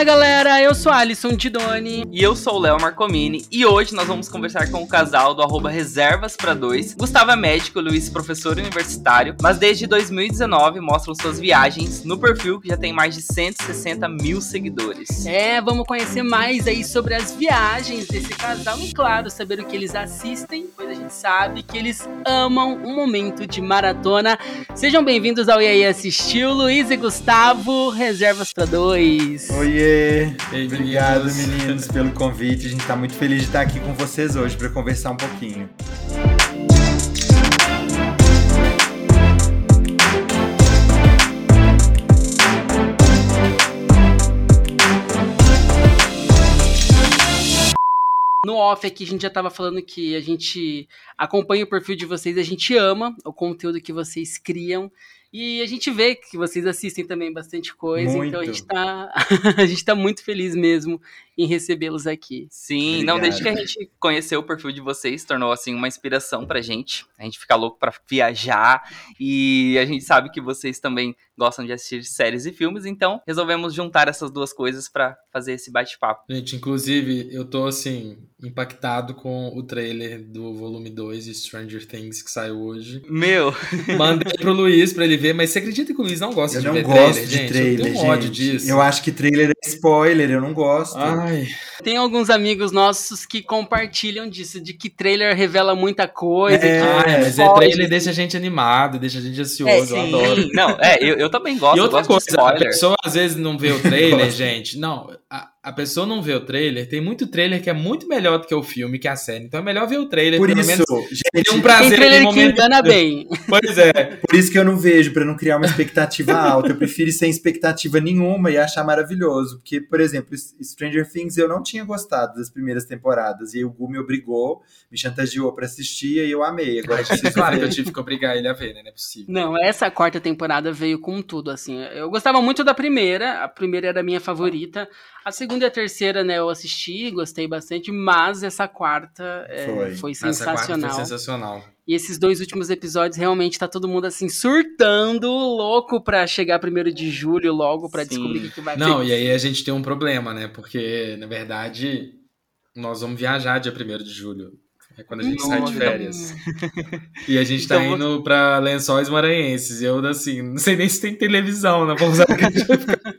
Fala galera, eu sou Alisson Didoni. E eu sou o Léo Marcomini. E hoje nós vamos conversar com o casal do arroba Reservas para Dois. Gustavo é médico, Luiz professor universitário, mas desde 2019 mostram suas viagens no perfil que já tem mais de 160 mil seguidores. É, vamos conhecer mais aí sobre as viagens desse casal e, claro, saber o que eles assistem, pois a gente sabe que eles amam um momento de maratona. Sejam bem-vindos ao EA Assistiu, Luiz e Gustavo, Reservas para Dois. Oiê! Ei, Obrigado, meninos, pelo convite. A gente tá muito feliz de estar aqui com vocês hoje para conversar um pouquinho. No off aqui a gente já tava falando que a gente acompanha o perfil de vocês, a gente ama o conteúdo que vocês criam. E a gente vê que vocês assistem também bastante coisa, Muito. então a gente tá, a gente tá muito feliz mesmo em recebê-los aqui. Sim, Obrigado. não, desde que a gente conheceu o perfil de vocês, tornou assim uma inspiração pra gente. A gente fica louco pra viajar e a gente sabe que vocês também gostam de assistir séries e filmes, então resolvemos juntar essas duas coisas pra fazer esse bate-papo. Gente, inclusive, eu tô assim, impactado com o trailer do volume 2 de Stranger Things que saiu hoje. Meu, Mandei pro Luiz pra ele ver, mas você acredita que o Luiz não gosta Eu de não ver gosto trailer, de gente? trailer, eu tenho gente. um ódio disso. Eu acho que trailer é spoiler, eu não gosto. Ai, Tem alguns amigos nossos que compartilham disso, de que trailer revela muita coisa. É, que ai, mas é trailer deixa a gente animado, deixa a gente ansioso, É, eu adoro. não, é, eu, eu também gosto, E outra gosto de coisa, a pessoa às vezes não vê o trailer, gente. Não, a, a pessoa não vê o trailer. Tem muito trailer que é muito melhor do que o filme, que a série. Então é melhor ver o trailer, Por pelo isso, menos gente, um Tem prazer trailer ali que engana bem. Pois é. por isso que eu não vejo, pra não criar uma expectativa alta. Eu prefiro ir sem expectativa nenhuma e achar maravilhoso. Porque, por exemplo, Stranger Things eu não tinha gostado das primeiras temporadas. E o Gu me obrigou, me chantageou pra assistir e eu amei. Agora eu preciso Claro que eu tive que obrigar ele a ver, né? Não é possível. Não, essa quarta temporada veio com tudo, assim. Eu gostava muito da primeira, a primeira era a minha favorita. A segunda e a terceira, né, eu assisti, gostei bastante, mas essa quarta é, Foi. foi Essa quarta sensacional. foi sensacional. E esses dois últimos episódios, realmente tá todo mundo assim, surtando, louco pra chegar primeiro de julho logo, pra Sim. descobrir o que, vai Não, e aí a gente tem um problema, né? Porque, na verdade, nós vamos viajar dia 1 de julho. É quando a gente sai de Nossa. férias. E a gente tá Então, indo pra Lençóis Maranhenses. E eu, assim, não sei nem se tem televisão na pousada.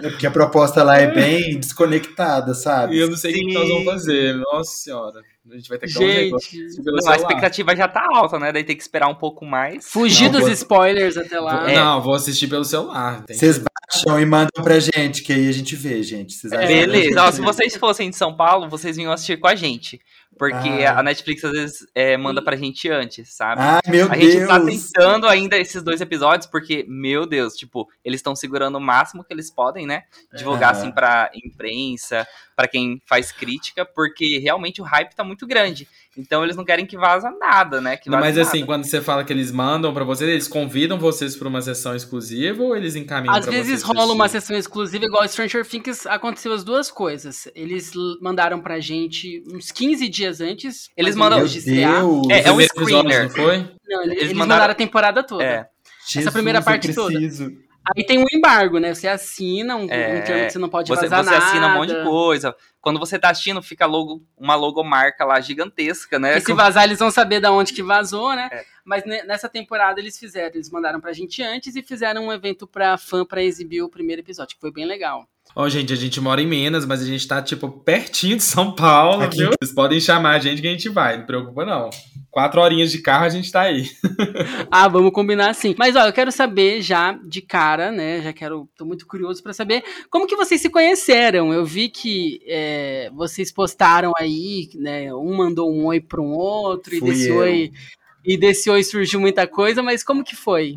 É porque a proposta lá é bem desconectada, sabe? E eu não sei o que, nós vamos fazer. Nossa senhora. A gente vai ter que dar um. Gente, assistir pelo Não, a expectativa já tá alta, né? Daí tem que esperar um pouco mais. fugir Não, dos vou- spoilers até lá. Vou- É. Não, vou assistir pelo celular. Vocês que- baixam e mandam pra gente, que aí a gente vê, gente. Vocês acham É, Beleza, Ó, se vocês fossem de São Paulo, vocês vinham assistir com a gente. Porque Ah. a Netflix às vezes é, manda pra gente antes, sabe? Ai, meu a gente Deus! tá tentando ainda esses dois episódios, porque, meu Deus, tipo, eles estão segurando o máximo que eles podem, né? Divulgar, Aham. assim, pra imprensa, pra quem faz crítica, porque realmente o hype tá muito grande. Então eles não querem que vaza nada, né? Vaze mas nada. assim, quando você fala que eles mandam pra vocês, eles convidam vocês pra uma sessão exclusiva ou eles encaminham Às pra vezes rola uma sessão exclusiva, igual Stranger Things, aconteceu as duas coisas. Eles mandaram pra gente uns 15 dias antes. Eles mandam-. Deus! É, é um Primeiro episódio, screener. Não foi? Não, eles, Eles mandaram- mandaram a temporada toda. É. Jesus, primeira eu parte toda. Aí tem um embargo, né? Você assina um, É, um termo que você não pode Você, vazar você nada. assina um monte de coisa. Quando você tá assistindo, fica logo, uma logomarca lá gigantesca, né? Porque se vazar, eles vão saber da onde que vazou, né? É. Mas ne- nessa temporada eles fizeram, eles mandaram pra gente antes e fizeram um evento pra fã pra exibir o primeiro episódio, que foi bem legal. Ó, gente, a gente mora em Minas, mas a gente tá, tipo, pertinho de São Paulo, Aqui. viu? Vocês podem chamar a gente que a gente vai, não preocupa não. Quatro horinhas de carro a gente tá aí. Ah, vamos combinar assim. Mas ó, eu quero saber já de cara, né? Já quero, tô muito curioso pra saber como que vocês se conheceram. Eu vi que é, vocês postaram aí, né? Um mandou um oi para um outro e Fui desse eu. oi e desse oi surgiu muita coisa. Mas como que foi?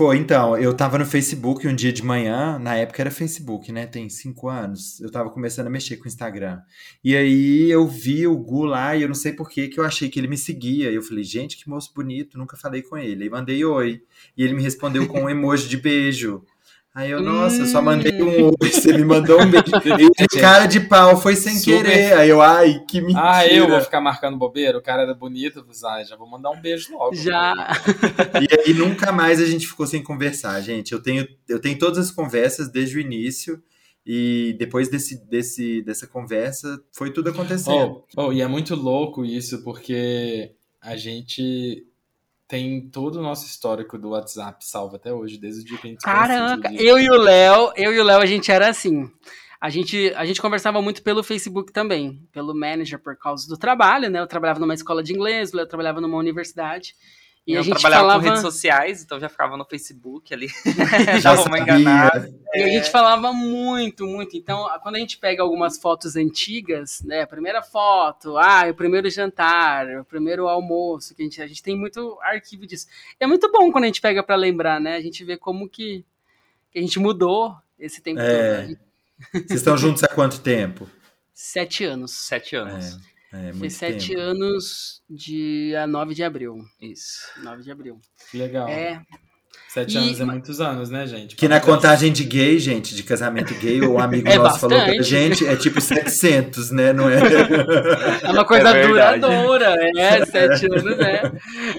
Foi, então, eu tava no Facebook um dia de manhã, na época era Facebook, né? Tem cinco anos. Eu tava começando a mexer com o Instagram. E aí eu vi o Gu lá e eu não sei por que que eu achei que ele me seguia. E eu falei, gente, que moço bonito, nunca falei com ele. Aí mandei oi. E ele me respondeu com um emoji de beijo. Aí eu, nossa, eu só mandei um oi, você me mandou um beijo. E de cara de pau, foi sem Super- querer. Aí eu, ai, que mentira. Ah, eu vou ficar marcando bobeira, o cara era bonito, ah, já vou mandar um beijo logo. Já. E aí nunca mais a gente ficou sem conversar, gente. Eu tenho, eu tenho todas as conversas desde o início. E depois desse, desse, dessa conversa, foi tudo acontecendo. Oh, oh, e é muito louco isso, porque a gente tem todo o nosso histórico do WhatsApp salvo até hoje, desde o dia que a gente Caraca, eu e o Léo, eu e o Léo, a gente era assim. A gente, a gente conversava muito pelo Facebook também, pelo manager por causa do trabalho, né? Eu trabalhava numa escola de inglês, o Léo trabalhava numa universidade. E eu a gente trabalhava falava... com redes sociais, então já ficava no Facebook ali. Dava uma enganada. E a gente falava muito, muito. Então, quando a gente pega algumas fotos antigas, né? A primeira foto, ah, o primeiro jantar, o primeiro almoço, que a gente, a gente tem muito arquivo disso. E é muito bom quando a gente pega para lembrar, né? A gente vê como que, que a gente mudou esse tempo É. todo. Vocês estão juntos há quanto tempo? Sete anos. Sete anos. É, Foi muito sete tempo. anos, dia 9 de abril. Isso. 9 de abril. Que legal. É, Sete E- anos é muitos anos, né, gente? Que na contagem de gay, gente, de casamento gay, o amigo É nosso falou pra bastante. gente, é tipo 700, né? Não é? É uma coisa É duradoura, é, sete anos, é.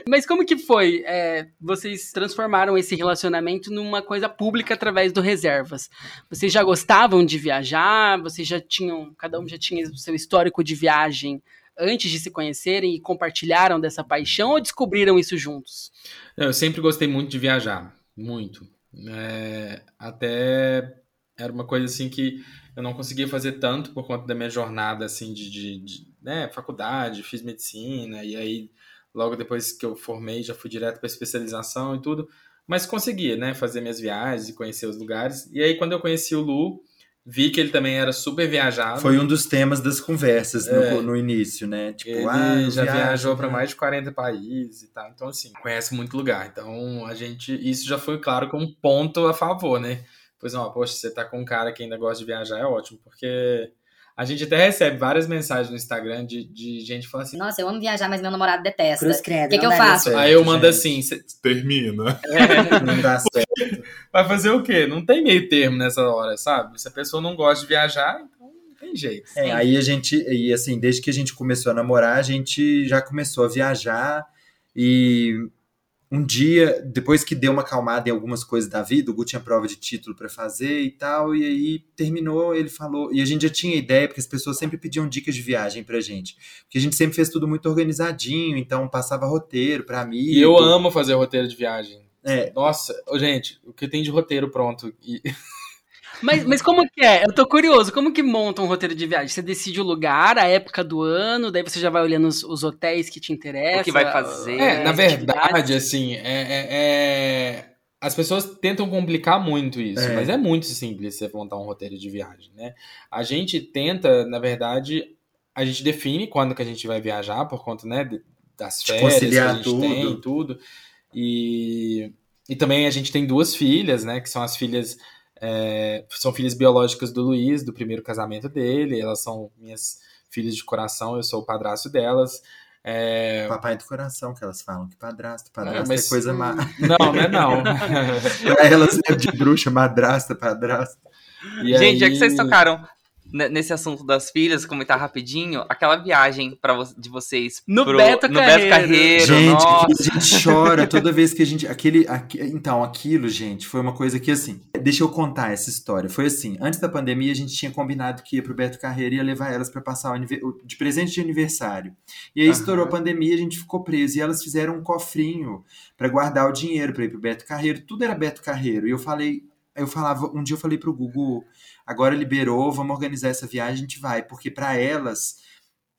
Mas como que foi? É, vocês transformaram esse relacionamento numa coisa pública através do Reservas. Vocês já gostavam de viajar? Vocês já tinham, cada um já tinha o seu histórico de viagem antes de se conhecerem e compartilharam dessa paixão ou descobriram isso juntos? Eu sempre gostei muito de viajar, muito. É, até era uma coisa assim que eu não conseguia fazer tanto por conta da minha jornada assim de, de, de, né, faculdade, fiz medicina e aí logo depois que eu formei já fui direto para especialização e tudo, mas conseguia, né, fazer minhas viagens e conhecer os lugares. E aí quando eu conheci o Lu, vi que ele também era super viajado. Foi um dos temas das conversas no, É. no início, né? Tipo, Ele ah, já viajo, viajou para né? mais de 40 países e tal. Então, assim, conhece muito lugar. Então, a gente. Isso já foi, claro, com um ponto a favor, né? Pois não, poxa, você tá com um cara que ainda gosta de viajar, é ótimo, porque a gente até recebe várias mensagens no Instagram de, de gente falando assim. Nossa, eu amo viajar, mas meu namorado detesta. Cruz credo. O que, que eu faço? certo, Aí eu mando gente. assim: "Cê Termina. Não dá certo. vai fazer o quê? Não tem meio termo nessa hora, sabe? Se a pessoa não gosta de viajar, então não tem jeito. É, aí a gente, e assim, desde que a gente começou a namorar, a gente já começou a viajar e um dia, depois que deu uma acalmada em algumas coisas da vida, o Gu tinha prova de título para fazer e tal, e aí terminou, ele falou, e a gente já tinha ideia, porque as pessoas sempre pediam dicas de viagem pra gente, porque a gente sempre fez tudo muito organizadinho, então passava roteiro pra amigo. E eu amo fazer roteiro de viagem. É, Nossa, gente, o que tem de roteiro pronto? E- Mas, mas como que é? Eu tô curioso, como que monta um roteiro de viagem? Você decide o lugar, a época do ano, daí você já vai olhando os, os hotéis que te interessam. O que vai fazer. É, na as verdade, atividades. assim, é, é- é- as pessoas tentam complicar muito isso, É. mas é muito simples você montar um roteiro de viagem, né? A gente tenta, na verdade, a gente define quando que a gente vai viajar por conta, né, das De férias que conciliar a gente tudo. tem, tudo. E, e também a gente tem duas filhas, né, que são as filhas é, são filhas biológicas do Luiz, do primeiro casamento dele. Elas são minhas filhas de coração, eu sou o padrasto delas. É, papai do coração, que elas falam, que padrasto, padrasto mas- é coisa má. Não, não é não. pra elas é de bruxa, madrasta, padrasto. E Gente, já que aí- vocês tocaram nesse assunto das filhas, comentar rapidinho, aquela viagem pra vo- de vocês No pro, Beto no Carreiro. Beto Carreiro, Gente, nossa. a gente chora toda vez que a gente. Aquele, aqui- então, aquilo, gente, foi uma coisa que assim. Deixa eu contar essa história. Foi assim: antes da pandemia, a gente tinha combinado que ia pro Beto Carreiro e ia levar elas pra passar o de presente de aniversário. E aí Aham. estourou a pandemia, a gente ficou preso. E elas fizeram um cofrinho pra guardar o dinheiro pra ir pro Beto Carreiro. Tudo era Beto Carreiro. E eu falei. Eu falava, um dia eu falei pro Gugu, agora liberou, vamos organizar essa viagem, a gente vai, porque pra elas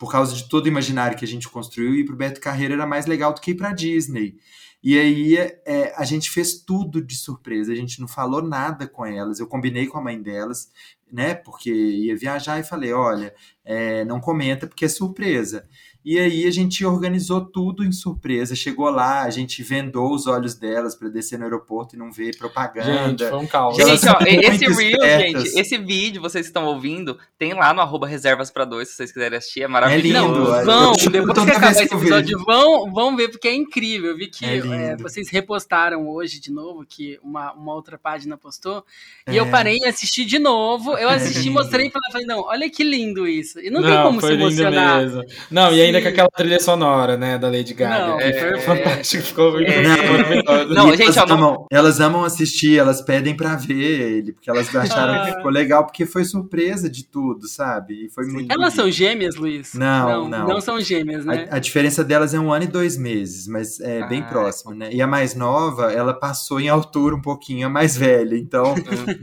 por causa de todo o imaginário que a gente construiu, ir pro Beto Carreiro era mais legal do que ir pra Disney. E aí é, a gente fez tudo de surpresa, a gente não falou nada com elas. Eu combinei com a mãe delas, né? Porque ia viajar e falei: olha, é, não comenta porque é surpresa. E aí a gente organizou tudo em surpresa. Chegou lá, a gente vendou os olhos delas para descer no aeroporto e não ver propaganda. Gente, foi um caos. Gente, ó, esse reel, gente, esse vídeo, vocês que estão ouvindo, tem lá no arroba reservas pra dois, se vocês quiserem assistir, é É maravilhoso. lindo, Não, vão, eu depois que acabar esse episódio, vão, vão ver, porque é incrível. Eu vi que É é, vocês repostaram hoje de novo, que uma, uma outra página postou, e É. eu parei e assisti de novo. Eu É assisti mostrei pra ela, falei, não, olha que lindo isso. E não, tem como se emocionar. mesmo. Não, e é Se ainda com aquela trilha sonora, né, da Lady Gaga. Não, que é, foi é. fantástico, ficou muito É. Não, E gente, elas, não- amam, elas amam assistir, elas pedem pra ver ele, porque elas acharam Ah. que ficou legal, porque foi surpresa de tudo, sabe? E foi Sim. muito. Elas bonito. são gêmeas, Luiz? Não, não. não. Não são gêmeas, né? A, a diferença delas é um ano e dois meses, mas é bem Ah, próximo, né? E a mais nova, ela passou em altura um pouquinho, a mais velha. Então,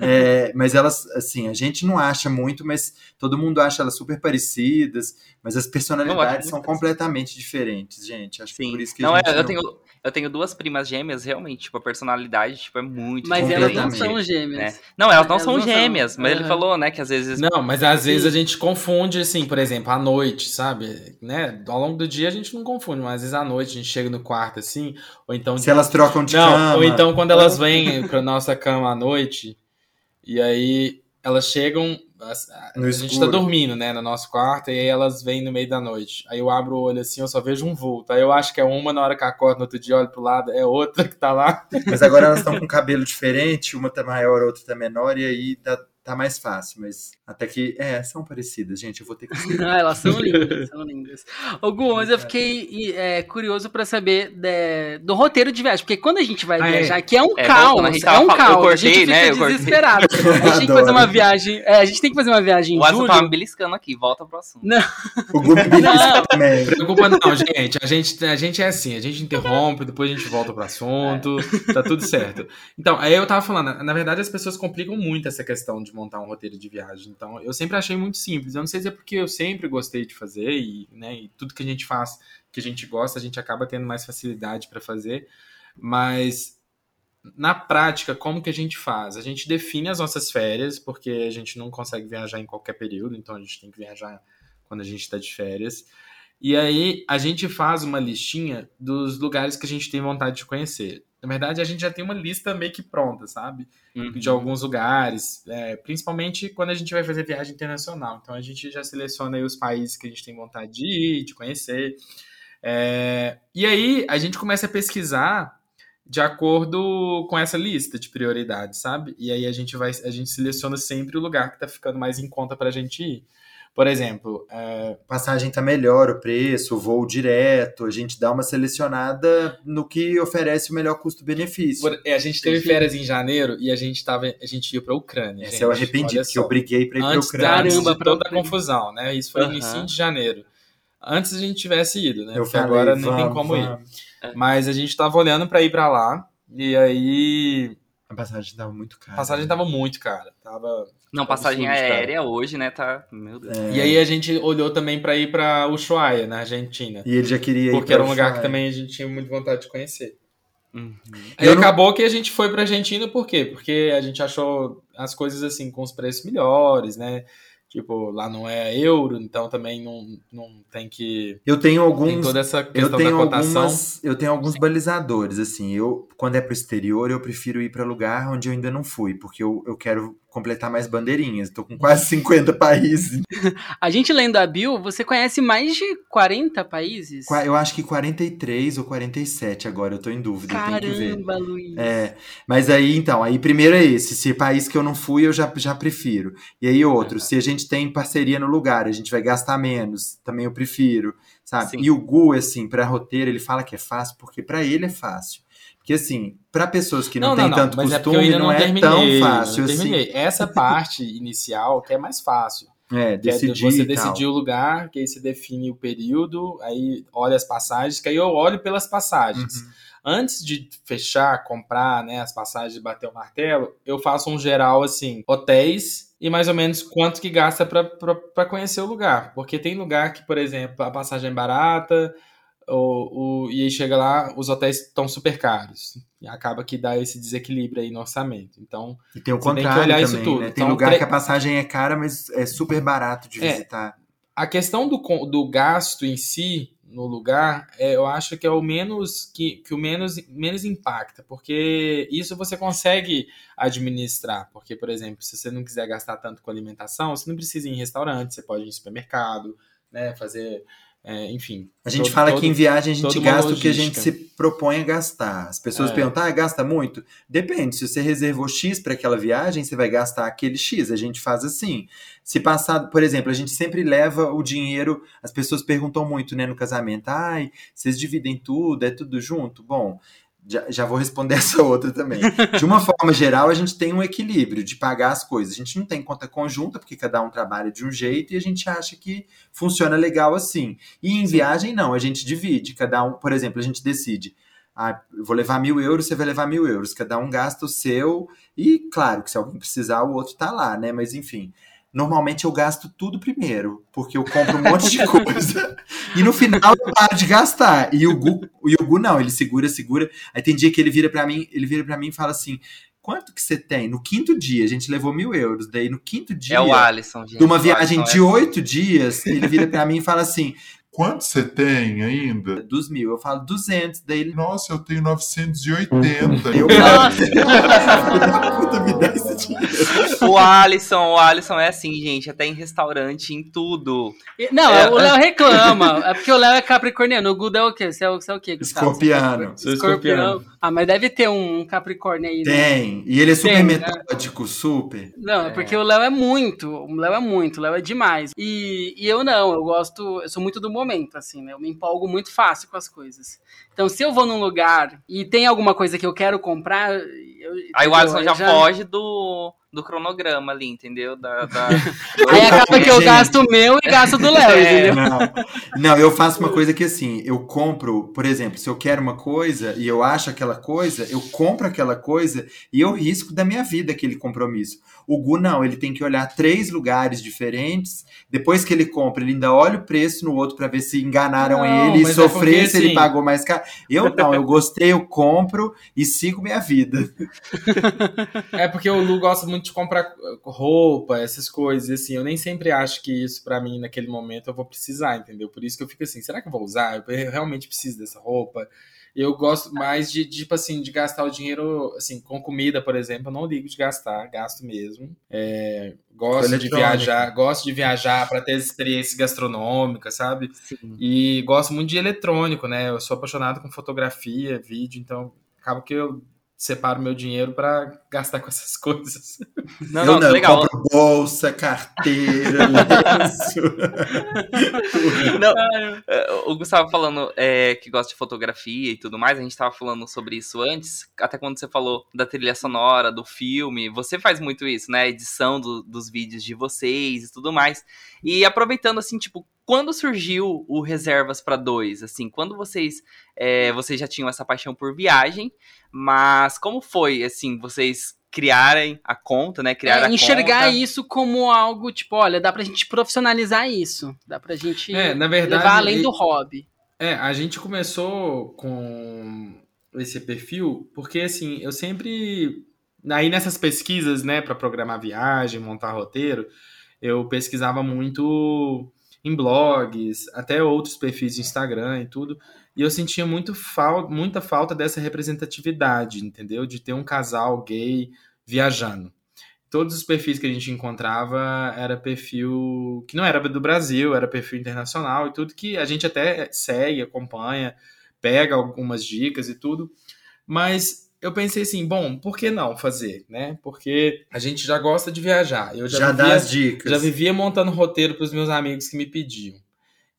é, mas elas, assim, a gente não acha muito, mas todo mundo acha elas super parecidas, mas as personalidades são muito completamente diferentes, gente. Acho que Sim. por isso que não, a é, gente eu, tenho, eu tenho duas primas gêmeas, realmente, tipo, a personalidade tipo, é muito Mas elas não são gêmeas. né? Não, elas não Elas são não são. gêmeas, mas ele Aham. falou, né, que às vezes. Não, mas às vezes a gente confunde, assim, por exemplo, à noite, sabe? Né? Ao longo do dia a gente não confunde, mas às vezes à noite a gente chega no quarto, assim, ou então... Se elas trocam de não, cama. ou então quando elas vêm pra nossa cama à noite, e aí elas chegam... A, a- a gente tá dormindo, né, no nosso quarto, e aí elas vêm no meio da noite. Aí eu abro o olho assim, eu só vejo um vulto. Aí eu acho que é uma na hora que acordo, no outro dia olho pro lado, é outra que tá lá. Mas agora elas estão com cabelo diferente, uma tá maior, outra tá menor, e aí tá, tá mais fácil. Mas até que, é, são parecidas, gente. Eu vou ter que. Ah, elas são lindas, são lindas. Ô, Gu, mas eu fiquei é, curioso pra saber de- do roteiro de viagem, porque quando a gente vai Ah, é. viajar, que é um É, caos, a é um caos, a cortei, gente fica né, desesperado. A gente tem que fazer uma viagem, é, a gente tem que fazer uma viagem em O julho. tava me beliscando aqui, volta pro assunto. O Não. também. preocupa não, gente. A gente, a gente é assim, a gente interrompe, depois a gente volta pro assunto, tá tudo certo. Então, aí eu tava falando, na verdade as pessoas complicam muito essa questão de montar um roteiro de viagem. Então, eu sempre achei muito simples. Eu não sei se é porque eu sempre gostei de fazer e, né, e tudo que a gente faz, que a gente gosta, a gente acaba tendo mais facilidade para fazer, mas na prática, como que a gente faz? A gente define as nossas férias, porque a gente não consegue viajar em qualquer período, então a gente tem que viajar quando a gente está de férias. E aí a gente faz uma listinha dos lugares que a gente tem vontade de conhecer. Na verdade, a gente já tem uma lista meio que pronta, sabe? Uhum. De alguns lugares, é, principalmente quando a gente vai fazer viagem internacional. Então a gente já seleciona aí os países que a gente tem vontade de ir, de conhecer. É, e aí a gente começa a pesquisar de acordo com essa lista de prioridades, sabe? E aí a gente vai, a gente seleciona sempre o lugar que tá ficando mais em conta pra gente ir. Por exemplo, é, Passagem tá melhor, o preço, o voo direto. A gente dá uma selecionada no que oferece o melhor custo-benefício. é, a gente teve férias em janeiro e a gente tava, a gente ia pra Ucrânia. Essa gente. eu arrependi, porque só. eu briguei pra ir pra antes, Ucrânia. antes Caramba, de pra toda a confusão, né? Isso foi no Aham. início de janeiro. Antes a gente tivesse ido, né? Eu Porque falei, agora nem tem vamos, como ir. vamos. Mas a gente tava olhando pra ir pra lá e aí A passagem tava muito cara. a passagem tava muito cara. Tava Não, passagem Absurdo, cara. aérea hoje, né? Tá. Meu Deus. É. E aí a gente olhou também pra ir pra Ushuaia, na Argentina. E ele já queria ir Porque era um lugar que Ushuaia. também a gente tinha muita vontade de conhecer. Uhum. Eu não- acabou que a gente foi pra Argentina, por quê? Porque a gente achou as coisas assim com os preços melhores, né? Tipo, lá não é euro, então também não, não tem que. Eu tenho Tem alguns. toda essa Eu questão da tenho, cotação. algumas, eu tenho alguns balizadores, assim. Eu, quando é pro exterior, eu prefiro ir para lugar onde eu ainda não fui, porque eu, eu quero completar mais bandeirinhas. Tô com quase 50 países. A gente lendo a Bill, você conhece mais de 40 países? Eu acho que 43 ou 47 agora, eu tô em dúvida. Caramba, Luiz. É, mas aí, então, aí primeiro é esse. Se é país que eu não fui, eu já, já prefiro. E aí outro, se a gente tem parceria no lugar, a gente vai gastar menos, também eu prefiro, sabe? Sim. E o Gu, assim, pra roteiro, ele fala que é fácil, porque pra ele é fácil. Porque, assim, pra pessoas que não, têm tanto mas é costume, ainda não, é terminei, tão fácil não assim. terminei. Essa parte inicial que é mais fácil. É, é decidir você tal. decidir o lugar, que aí você define o período, aí olha as passagens, que aí eu olho pelas passagens. Uhum. Antes de fechar, comprar né, as passagens e bater o martelo, eu faço um geral assim, hotéis e mais ou menos quanto que gasta para conhecer o lugar. Porque tem lugar que, por exemplo, a passagem é barata, ou, ou- e aí chega lá, os hotéis estão super caros. E acaba que dá esse desequilíbrio aí no orçamento. Então, E tem o Você tem que contrário olhar também, isso tudo. né? Tem Então, lugar tre- que a passagem é cara, mas é super barato de É. visitar. a questão do, do gasto em si no lugar, é, eu acho que é o menos que, que o menos, menos impacta, porque isso você consegue administrar. Porque, por exemplo, se você não quiser gastar tanto com alimentação, você não precisa ir em restaurante, você pode ir em supermercado, né, fazer é, enfim. A gente todo- fala todo- que em viagem a gente gasta o que a gente se propõe a gastar. As pessoas É. perguntam, ah, gasta muito? Depende, se você reservou X para aquela viagem, você vai gastar aquele X. A gente faz assim. Se passar, por exemplo, a gente sempre leva o dinheiro, as pessoas perguntam muito, né, no casamento, ai, vocês dividem tudo, é tudo junto? Bom, já, já vou responder essa outra também. De uma forma geral, a gente tem um equilíbrio de pagar as coisas. A gente não tem conta conjunta, porque cada um trabalha de um jeito e a gente acha que funciona legal assim. E em viagem, não, a gente divide. Cada um, por exemplo, a gente decide. Ah, eu vou levar mil euros, você vai levar mil euros. Cada um gasta o seu. E, claro, que se alguém precisar, o outro tá lá, né? Mas, enfim. Normalmente eu gasto tudo primeiro, porque eu compro um monte de coisa. e no final eu paro de gastar. E o Gu, e o Gu não, ele segura, segura. Aí tem dia que ele vira pra mim, ele vira para mim e fala assim: quanto que você tem? No quinto dia, a gente levou mil euros. Daí no quinto dia É o Alisson, gente. de uma viagem Alisson de é- oito dias, ele vira pra mim e fala assim: Quanto você tem ainda? dos mil. Eu falo 200. Daí ele. Nossa, eu tenho 980. Eu, Nossa! Puta, me dá esse dinheiro. O Alisson, o Alisson é assim, gente, até em restaurante, em tudo. Não, É, o Léo reclama. É porque o Léo é capricorniano. O Guda é o quê? Você é o, você é o quê, Gustavo? Escorpiano. Sou escorpiano. Ah, mas deve ter um Capricórnio aí, né? Tem. E ele é super Tem, né? metódico, super. Não, é porque o Léo é muito. O Léo é muito, o Léo é demais. E, e eu não, eu gosto, eu sou muito do momento, assim, né? Eu me empolgo muito fácil com as coisas. Então, se eu vou num lugar e tem alguma coisa que eu quero comprar. Eu, Aí o? Alisson Eu já, foge do, do cronograma ali, entendeu? Da, da- Aí acaba que eu gasto o meu e gasto do Léo, É. entendeu? Não. Não, eu faço uma coisa que assim, eu compro, por exemplo, se eu quero uma coisa e eu acho aquela coisa, eu compro aquela coisa e eu risco da minha vida aquele compromisso. O Gu não, ele tem que olhar três lugares diferentes. Depois que ele compra, ele ainda olha o preço no outro para ver se enganaram Não, ele e é sofrer porque, se ele assim- pagou mais caro. Eu não, eu gostei, eu compro e sigo minha vida. É porque o Lu gosta muito de comprar roupa, essas coisas, assim, eu nem sempre acho que isso pra mim naquele momento eu vou precisar, entendeu? Por isso que eu fico assim, será que eu vou usar? Eu realmente preciso dessa roupa? Eu gosto mais de, tipo assim, de gastar o dinheiro, assim, com comida, por exemplo, eu não ligo de gastar, gasto mesmo. É, gosto de viajar, gosto de viajar para ter experiência gastronômica, sabe? E gosto muito de eletrônico, né? Eu sou apaixonado com fotografia, vídeo, então acabo que eu separo meu dinheiro pra gastar com essas coisas. Não, eu não, não, legal. eu compro bolsa, carteira, lenço. Não, é, o Gustavo falando é, que gosta de fotografia e tudo mais, a gente tava falando sobre isso antes, até quando você falou da trilha sonora, do filme, você faz muito isso, né? A edição do- dos vídeos de vocês e tudo mais. E aproveitando, assim, tipo, quando surgiu o Reservas para Dois? Assim, quando vocês, é, vocês já tinham essa paixão por viagem, mas como foi, assim, vocês criarem a conta, né? Criar É, a enxergar conta. isso como algo, tipo, olha, dá pra gente profissionalizar isso. Dá pra gente É, na verdade, levar além e- do hobby. É, a gente começou com esse perfil porque, assim, eu sempre. Aí nessas pesquisas, né, para programar viagem, montar roteiro, eu pesquisava muito em blogs, até outros perfis de Instagram e tudo, e eu sentia muito fal muita falta dessa representatividade, entendeu? De ter um casal gay viajando. Todos os perfis que a gente encontrava era perfil que não era do Brasil, era perfil internacional e tudo que a gente até segue, acompanha, pega algumas dicas e tudo, mas eu pensei assim, bom, por que não fazer, né? Porque a gente já gosta de viajar. Eu já, Já vivia, dá as dicas. já vivia montando roteiro para os meus amigos que me pediam.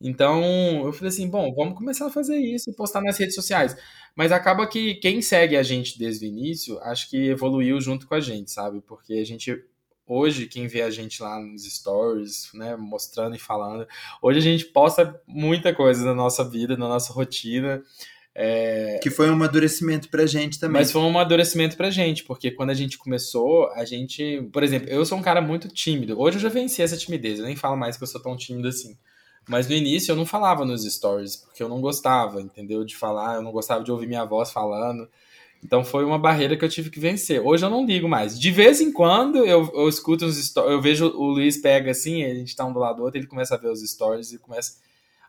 Então, eu falei assim, bom, vamos começar a fazer isso e postar nas redes sociais. Mas acaba que quem segue a gente desde o início, acho que evoluiu junto com a gente, sabe? Porque a gente hoje quem vê a gente lá nos stories, né, mostrando e falando, hoje a gente posta muita coisa da nossa vida, da nossa rotina. É, Que foi um amadurecimento pra gente também. mas foi um amadurecimento pra gente, porque quando a gente começou, a gente. Por exemplo, eu sou um cara muito tímido. Hoje eu já venci essa timidez, eu nem falo mais que eu sou tão tímido assim. Mas no início eu não falava nos stories, porque eu não gostava, entendeu? De falar, eu não gostava de ouvir minha voz falando. Então foi uma barreira que eu tive que vencer. Hoje eu não ligo mais. De vez em quando eu, eu escuto uns stories, eu vejo o Luiz pega assim, a gente tá um do lado do outro, ele começa a ver os stories e começa.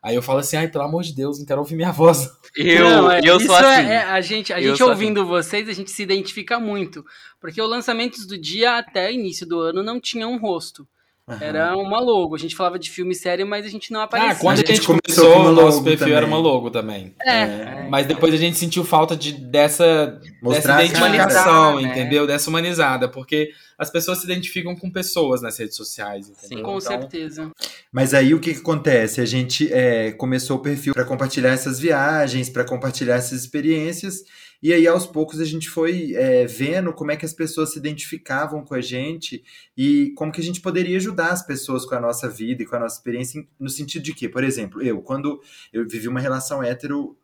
Aí eu falo assim, ai, pelo amor de Deus, não quero ouvir minha voz. Eu, Não, é- eu isso sou é- assim. é- a gente, a Eu gente sou ouvindo vocês, a gente se identifica muito. Porque o lançamentos do dia até início do ano não tinha um rosto. Aham. Era uma logo. A gente falava de filme sério, mas a gente não Ah, aparecia. quando a gente gente começou o nosso perfil também. era uma logo também. É, É. Mas depois a gente sentiu falta de, dessa, Mostrar dessa a identificação, cara, né? entendeu? Dessa humanizada, porque as pessoas se identificam com pessoas nas redes sociais, entendeu? Com Então, certeza. Mas aí o que, que acontece? A gente é, começou o perfil para compartilhar essas viagens, para compartilhar essas experiências, e aí aos poucos a gente foi é, vendo como é que as pessoas se identificavam com a gente e como que a gente poderia ajudar as pessoas com a nossa vida e com a nossa experiência, no sentido de que, por exemplo, eu, quando eu vivi uma relação hétero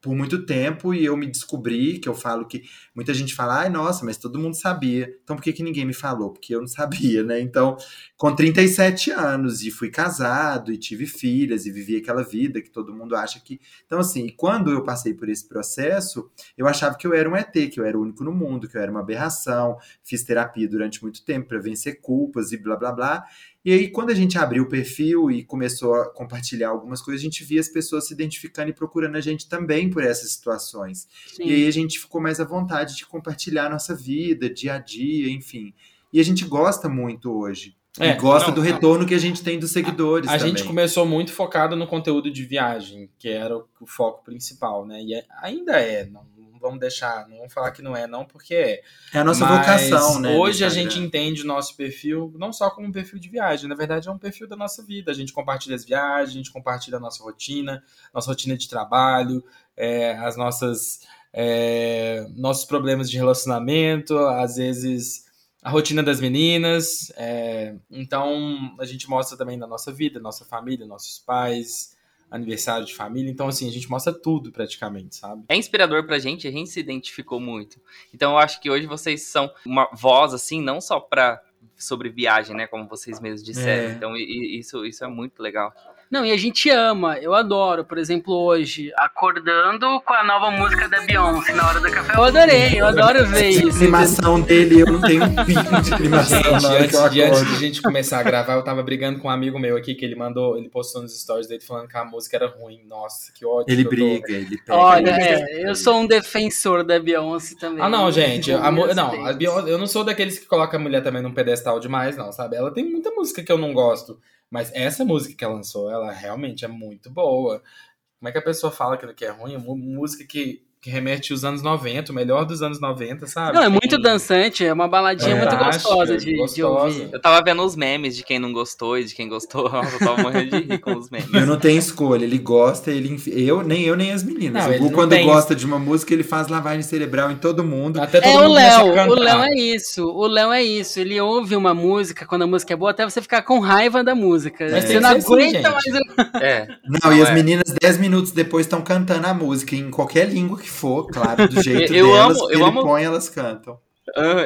por muito tempo e eu me descobri que eu falo que muita gente fala, ai, nossa, mas todo mundo sabia. Então por que, que ninguém me falou? Porque eu não sabia, né? Então, com 37 anos e fui casado e tive filhas e vivi aquela vida que todo mundo acha que. Então, assim, quando eu passei por esse processo, eu achava que eu era um ET, que eu era o único no mundo, que eu era uma aberração. Fiz terapia durante muito tempo para vencer culpas e blá blá blá. E aí, quando a gente abriu o perfil e começou a compartilhar algumas coisas, a gente via as pessoas se identificando e procurando a gente também por essas situações. Sim. E aí a gente ficou mais à vontade de compartilhar a nossa vida, dia a dia, enfim. E a gente gosta muito hoje. É, e gosta não, do não. retorno que a gente tem dos seguidores A também. gente começou muito focado no conteúdo de viagem, que era o, o foco principal, né? E é- ainda é, não, não vamos deixar, não vamos falar que não é, não, porque é. É a nossa Mas vocação, né? Hoje a gente entende o nosso perfil não só como um perfil de viagem, na verdade é um perfil da nossa vida. A gente compartilha as viagens, a gente compartilha a nossa rotina, nossa rotina de trabalho, é, as nossas é, nossos problemas de relacionamento, às vezes a rotina das meninas. é, então a gente mostra também da nossa vida, nossa família, nossos pais, aniversário de família. Então assim a gente mostra tudo praticamente, sabe? É inspirador pra gente, a gente se identificou muito. Então eu acho que hoje vocês são uma voz, assim, não só pra sobre viagem, né? Como vocês mesmos disseram. É. Então isso, isso é muito legal. Não, e a gente ama, eu adoro. Por exemplo, hoje, acordando com a nova música da Beyoncé na hora do café. Eu adorei, eu adoro ver A isso. animação dele, eu não tenho um pingo de animação Gente, antes, de, antes de a gente começar a gravar, eu tava brigando com um amigo meu aqui, que ele mandou, ele postou nos stories dele falando que a música era ruim. Nossa, que ótimo. Ele que briga, ele pega. Olha, ele- é, eu sou um defensor da Beyoncé também. Ah, não, gente. A, não, a. Beyoncé- eu não sou daqueles que colocam a mulher também num pedestal demais, não, sabe? Ela tem muita música que eu não gosto. Mas essa música que ela lançou, ela realmente é muito boa. Como é que a pessoa fala que é ruim? Mu- música que, que remete aos anos 90, o melhor dos anos 90, sabe? Não, é muito Tem- dançante, é uma baladinha muito Fantástica, gostosa de, de gostosa. ouvir. Eu tava vendo os memes de quem não gostou e de quem gostou. Eu tava morrendo de rir com os memes. Eu não tenho escolha, ele gosta, ele eu nem eu nem as meninas. Não, o ele Gu, quando tem- gosta de uma música, ele faz lavagem cerebral em todo mundo. Até todo É o mundo começa a Léo, o. Léo é isso, o Léo é isso. Ele ouve uma música quando a música é boa, até você ficar com raiva da música. Mas você não assim, aguenta gente. mais. É. Não, Não, e as é. meninas, 10 minutos depois, estão cantando a música, em qualquer língua que for, claro, do jeito Eu delas, amo- que eu ele amo- põe, elas cantam.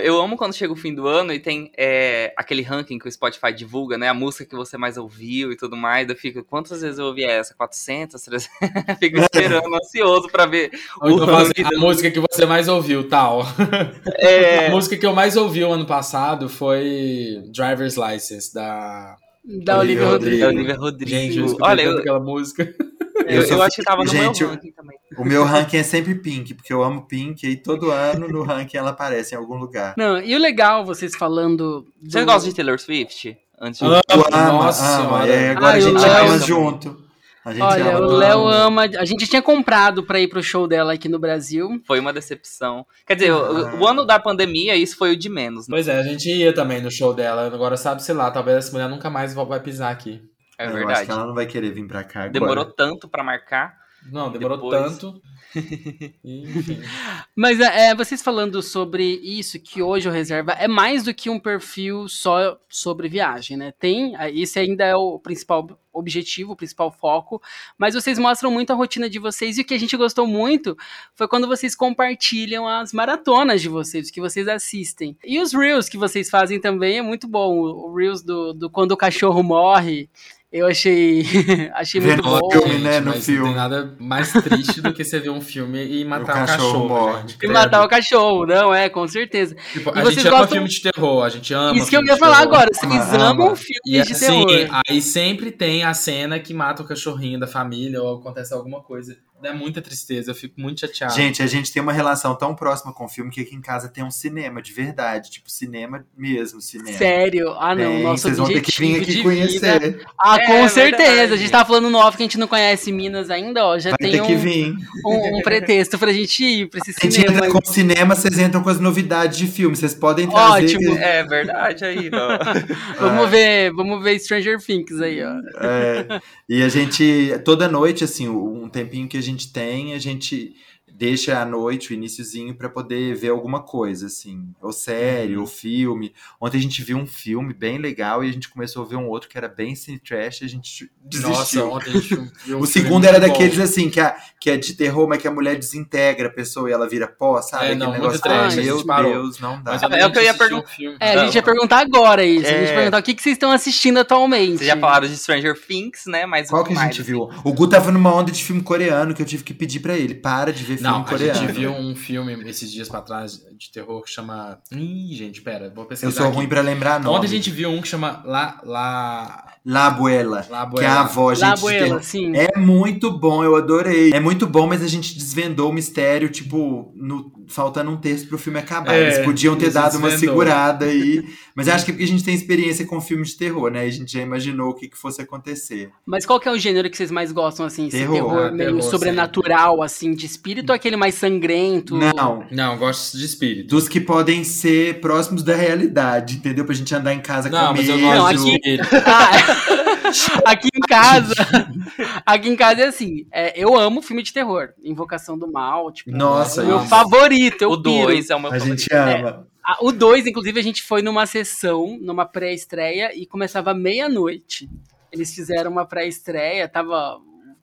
Eu amo quando chega o fim do ano e tem é, aquele ranking que o Spotify divulga, né? A música que você mais ouviu e tudo mais. Eu fico, quantas vezes eu ouvi essa? 400, 300? fico esperando, ansioso pra ver Ou então ranking. a música que você mais ouviu, tal. É, A música que eu mais ouvi o ano passado foi Driver's License, da... Da Olivia Rodrigo. é o Olivia Rodrigo. Gente, eu Olha, eu, aquela música. eu, eu acho que tava no Gente, meu eu- ranking também. O meu ranking é sempre Pink, porque eu amo Pink, e todo ano no ranking ela aparece em algum lugar. Não, e o legal, vocês falando. do- Vocês gostam de Taylor Swift? Antes de... Ah, Tu ama, Nossa ama, é, agora Ai, a gente ama junto. A gente Olha, ama o Léo ama. A gente tinha comprado pra ir pro show dela aqui no Brasil. Foi uma decepção. Quer dizer, Ah. o, o ano da pandemia, isso foi o de menos. Né? Pois é, a gente ia também no show dela. Agora, sabe, sei lá, talvez essa mulher nunca mais vai pisar aqui. É Eu acho verdade. que ela não vai querer vir pra cá agora. Demorou tanto pra marcar. Não, demorou Depois. tanto. Enfim. Mas é, vocês falando sobre isso, que hoje o Reserva é mais do que um perfil só sobre viagem, né? Tem, esse ainda é o principal objetivo, o principal foco, mas vocês mostram muito a rotina de vocês e o que a gente gostou muito foi quando vocês compartilham as maratonas de vocês, que vocês assistem. E os Reels que vocês fazem também é muito bom. O Reels do, do quando o cachorro morre, eu achei, achei muito Vendo bom. filme, né, no mas filme. Não tem nada mais triste do que você ver um filme e matar O um cachorro cachorro. morre. gente. E matar o cachorro, não, é, com certeza. Tipo, E a gente ama gostam- filme de terror, a gente ama. Isso que eu ia falar terror. agora, vocês Ama, amam ama. filmes E de assim, terror. aí sempre tem a cena que mata o cachorrinho da família ou acontece alguma coisa. Dá muita tristeza, eu fico muito chateado. Gente, a gente tem uma relação tão próxima com o filme que aqui em casa tem um cinema de verdade. Tipo, cinema mesmo, cinema. Sério? Ah, não. Tem, nosso vocês vão ter que vir aqui conhecer. vida- Ah, É, com certeza. verdade. A gente tava falando no off que a gente não conhece Minas ainda, ó. Já Vai tem ter que um, vir. um, um pretexto pra gente ir pra esse A gente cinema. entra com o cinema, vocês entram com as novidades de filme. Vocês podem trazer. Ótimo. É verdade aí, ó. Vamos ver, vamos ver Stranger Things aí, ó. É, e a gente, toda noite, assim, um tempinho que a gente tem, a gente deixa à noite, o iniciozinho, pra poder ver alguma coisa, assim. Ou série, Uhum. ou filme. Ontem a gente viu um filme bem legal e a gente começou a ver um outro que era bem cine trash e a gente desistiu. Nossa, ontem a gente viu um o segundo era muito bom. daqueles, assim, que, a, que é de terror, mas que a mulher desintegra a pessoa e ela vira pó, sabe? É, Aquele não, muito negócio, trash, ai, a meu. Deus, não dá. Mas É a o que eu ia assistiu pergun- um filme. É, a gente ia perguntar agora isso. A gente É. ia perguntar o que, que vocês estão assistindo atualmente. Vocês já falaram de Stranger Things, né? Mas Qual que a mais, gente assim? viu? O Gu tava numa onda de filme coreano que eu tive que pedir pra ele. Para de ver filme Não, a gente viu um filme esses dias pra trás de terror que chama. Ih, gente, pera, vou pesquisar. Eu sou aqui. ruim pra lembrar nome. Ontem a gente viu um que chama La. La. La Abuela, La que é a avó, gente. La de Abuela, terror. sim. É muito bom, eu adorei. É muito bom, mas a gente desvendou o mistério, tipo, no- faltando um terço pro filme acabar. É, Eles podiam ter dado uma desvendou. segurada aí. Mas acho que é porque a gente tem experiência com filme de terror, né? A gente já imaginou o que, que fosse acontecer. Mas qual que é o gênero que vocês mais gostam, assim? Esse Terror. terror, Ah, meio terror, sobrenatural, assim, de espírito ou aquele mais sangrento? Não. Não, gosto de espírito. Dos que podem ser próximos da realidade, entendeu? Pra gente andar em casa Não, com mas eu medo. Não, aqui-. Ah, aqui em casa, aqui em casa é assim, é, eu amo filme de terror, Invocação do Mal, tipo, Nossa, é o meu favorito, eu O piro. 2 é o meu A favorito. gente ama. Ah, O 2, inclusive, a gente foi numa sessão, numa pré-estreia, e começava meia-noite. Eles fizeram uma pré-estreia, tava.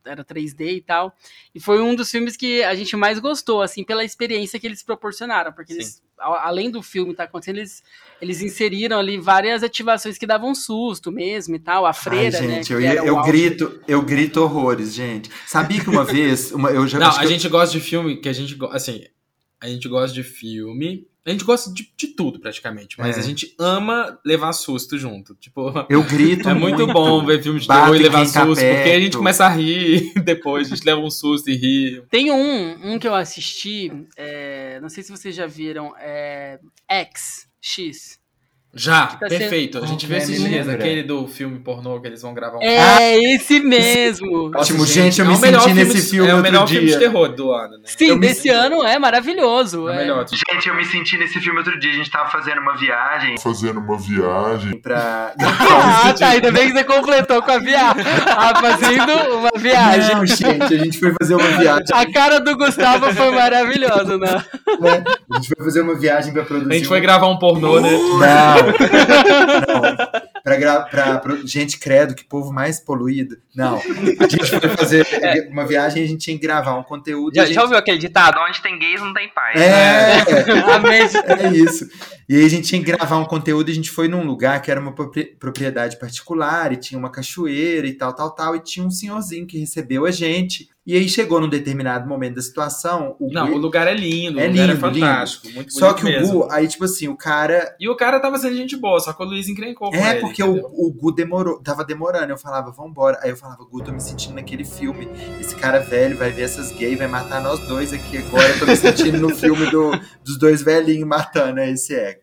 Era 3D e tal. E foi um dos filmes que a gente mais gostou, assim, pela experiência que eles proporcionaram. Porque eles, a- além do filme estar acontecendo, eles, eles inseriram ali várias ativações que davam susto mesmo e tal. A freira, Ai, né? gente, que eu, eu auge. grito, eu grito horrores, gente. Sabia que uma vez, uma, eu já Não, a eu- gente gosta de filme que a gente. Assim, a gente gosta de filme. A gente gosta de, de tudo, praticamente. Mas É. a gente ama levar susto junto. Tipo. eu grito É muito, bom ver filme de terror e levar susto, porque a gente perto. começa a rir depois, a gente leva um susto e ri. Tem um, um que eu assisti, é, não sei se vocês já viram, é X, X. Já, tá sendo- perfeito. A gente vê é, esses me dias, aquele do filme pornô que eles vão gravar um É esse mesmo! Ótimo, gente, eu é me melhor senti nesse filme É o melhor filme de terror do ano, né? Sim, Eu desse ano é maravilhoso. É o é. melhor. Gente, eu me senti nesse filme outro dia. A gente tava fazendo uma viagem Fazendo uma viagem. pra. Ah, tá, ainda bem que você completou com a viagem. Ah, fazendo uma viagem. Não, gente, a gente foi fazer uma viagem. A cara do Gustavo foi maravilhosa, né? né? A gente foi fazer uma viagem pra produzir. A gente um- foi gravar um pornô, né? Não. Não. Pro- Gente, credo, que povo mais poluído. Não. A gente foi fazer uma viagem a gente tinha que gravar um conteúdo. Já, gente... já ouviu aquele ditado? Onde tem gays não tem paz. É, Amém. é isso. E aí a gente tinha que gravar um conteúdo e a gente foi num lugar que era uma propri- propriedade particular e tinha uma cachoeira e tal, tal, tal. E tinha um senhorzinho que recebeu a gente. E aí chegou num determinado momento da situação. O Não, Gu- o lugar é lindo, É o lugar lindo, é fantástico, muito Só que o mesmo. Gu, aí tipo assim, o cara E o cara tava sendo gente boa, só que o Luiz encrencou É, ele, porque entendeu? o, o Gu demorou, tava demorando. Eu falava, vambora. Aí eu falava, Gu, tô me sentindo naquele filme. Esse cara velho vai ver essas gays, vai matar nós dois aqui agora. Eu tô me sentindo no filme do, dos dois velhinhos matando esse ex.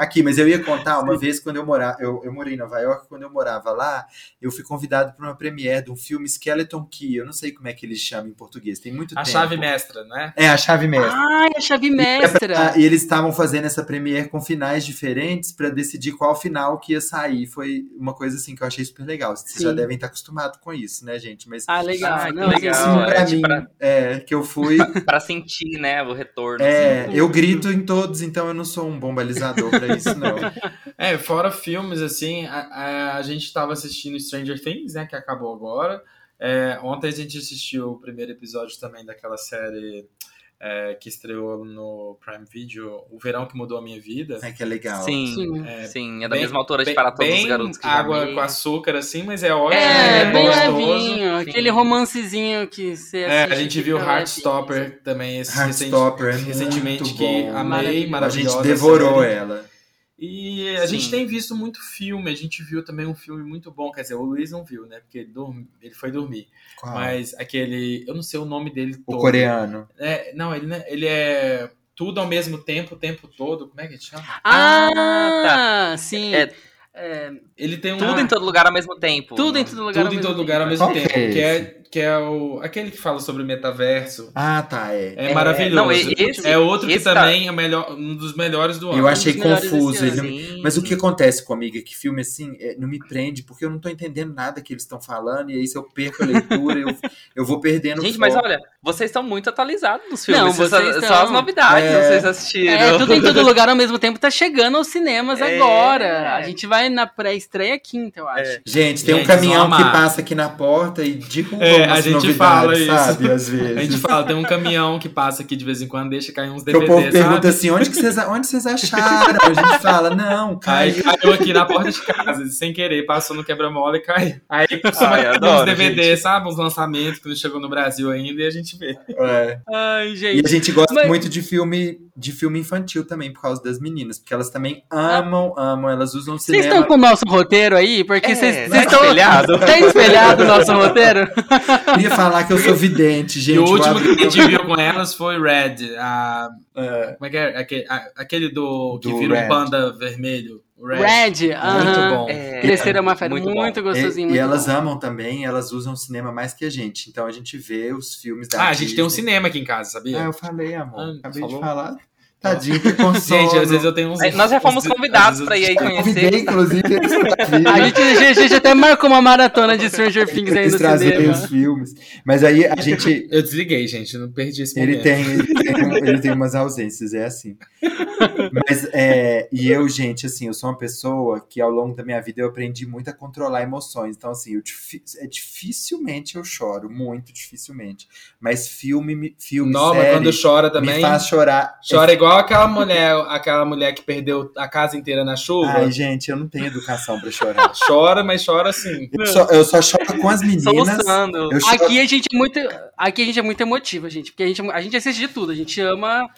Aqui, mas eu ia contar uma vez quando eu morava. Eu, eu morei em Nova York, quando eu morava lá, eu fui convidado para uma premiere de um filme Skeleton Key. Eu não sei como é que eles chamam em português, tem muito A tempo. chave mestra, né? É, a chave mestra. Ai, a chave Ah, mestra. E eles estavam fazendo essa premiere com finais diferentes pra decidir qual final que ia sair. Foi uma coisa assim que eu achei super legal. Vocês Sim. já devem estar acostumados com isso, né, gente? Mas Ah, legal. Ah, que Não, legal. assim, é, pra tipo, mim, pra- é, que eu fui. Pra sentir, né, o retorno. É, assim. eu grito em todos, então eu não sou um bom balizador pra isso, não. É, fora filmes, assim, a, a, a gente tava assistindo Stranger Things, né, que acabou agora. É, ontem a gente assistiu o primeiro episódio também daquela série é, que estreou no Prime Video, O Verão que Mudou a Minha Vida. É que é legal. Sim, Sim. É, sim, é da bem- mesma autora de Para Todos bem os Garotos que água com açúcar, assim, mas é ótimo. É, é bem gostoso. levinho. Sim. Aquele romancezinho que você É, a gente viu Heartstopper também esse Heartstopper é recentemente que bom. amei, Maravilhoso. A maravilhosa. gente devorou série. ela. E a Sim. gente tem visto muito filme, a gente viu também um filme muito bom, quer dizer, o Luiz não viu, né? Porque ele, dormi- ele foi dormir. Qual? Mas aquele, eu não sei o nome dele o todo. coreano. É, não, ele, né, ele é tudo ao mesmo tempo, o tempo todo. Como é que ele chama? Ah, sim. É, É, Ele tem um Tudo em todo lugar ao mesmo tempo. tudo em todo lugar. tudo ao em mesmo todo lugar ao tempo. mesmo Qual que tempo, é que é que é o aquele que fala sobre metaverso. Ah, tá, é. É, É, maravilhoso. não, esse- é outro que tá- também é melhor, um dos melhores do ano. Eu achei Um dos confuso. ano. não- Mas o que acontece comigo é que filme assim é, não me prende, porque eu não tô entendendo nada que eles estão falando, e aí se eu perco a leitura, eu, eu vou perdendo o Gente, mas olha, vocês estão muito atualizados nos filmes. Não, vocês só, estão. só as novidades É. vocês assistiram. É, tudo em todo lugar ao mesmo tempo tá chegando aos cinemas É. agora. A gente vai na pré-estreia quinta, eu acho. É. Gente, tem um Gente, vocês caminhão que passa aqui na porta e derruba É, a gente fala isso. sabe? Às vezes. A gente fala, tem um caminhão que passa aqui de vez em quando, deixa cair uns Porque o povo DVDs, pergunta sabe? assim, onde, vocês, onde vocês acharam? A gente fala, não, Aí caiu. caiu aqui na porta de casa, sem querer, passou no quebra-mola e caiu. Aí costuma Ai, ter uns adoro, DVDs, sabe? Uns lançamentos que não chegou no Brasil ainda e a gente vê. É. Ai, E gente. a gente gosta Mas- muito de filme, de filme infantil também, por causa das meninas, porque elas também amam, amam, elas usam o Vocês cinema. estão com o nosso roteiro aí? Porque É, vocês vocês estão. espelhado. Tá espelhado o nosso roteiro? Eu queria falar que eu sou vidente, gente. e o último que a gente viu com elas foi Red. A, É, como é que é? Aquele, a- aquele do, que Do vira Red. um panda vermelho. O Red. Red, aham. Muito bom. É, Crescer é uma fera muito muito, gostosinho. e, muito e elas bom. amam também, elas usam o cinema mais que a gente. Então a gente vê os filmes da Ah, a gente tem um Disney. cinema aqui em casa, sabia? Ah, eu falei, amor. Ah, Acabei falou? de falar. Tadinho, que consolo. Gente, às vezes eu tenho uns. Nós já fomos convidados pra ir aí Eu convidei, conhecer. inclusive, eles vir. A gente, a gente até marcou uma maratona de Stranger Things aí no cinema. os filmes. Mas aí a gente. Eu desliguei, gente, não perdi esse Ele momento. tem, ele, tem, ele tem umas ausências, é assim. Mas, é, e eu, gente, assim, eu sou uma pessoa que ao longo da minha vida eu aprendi muito a controlar emoções. Então, assim, eu é, dificilmente eu choro, muito dificilmente. Mas filme, me- filme Não, mas série, quando chora me também. faz chorar. Chora igual aquela mulher, aquela mulher que perdeu a casa inteira na chuva. Ai, gente, eu não tenho educação pra chorar. Chora, mas chora assim. Eu só, eu só choro com as meninas. Soluçando. Eu choro Aqui a gente é muito, aqui a gente é muito emotiva, gente, porque a gente, a gente assiste de tudo, a gente ama,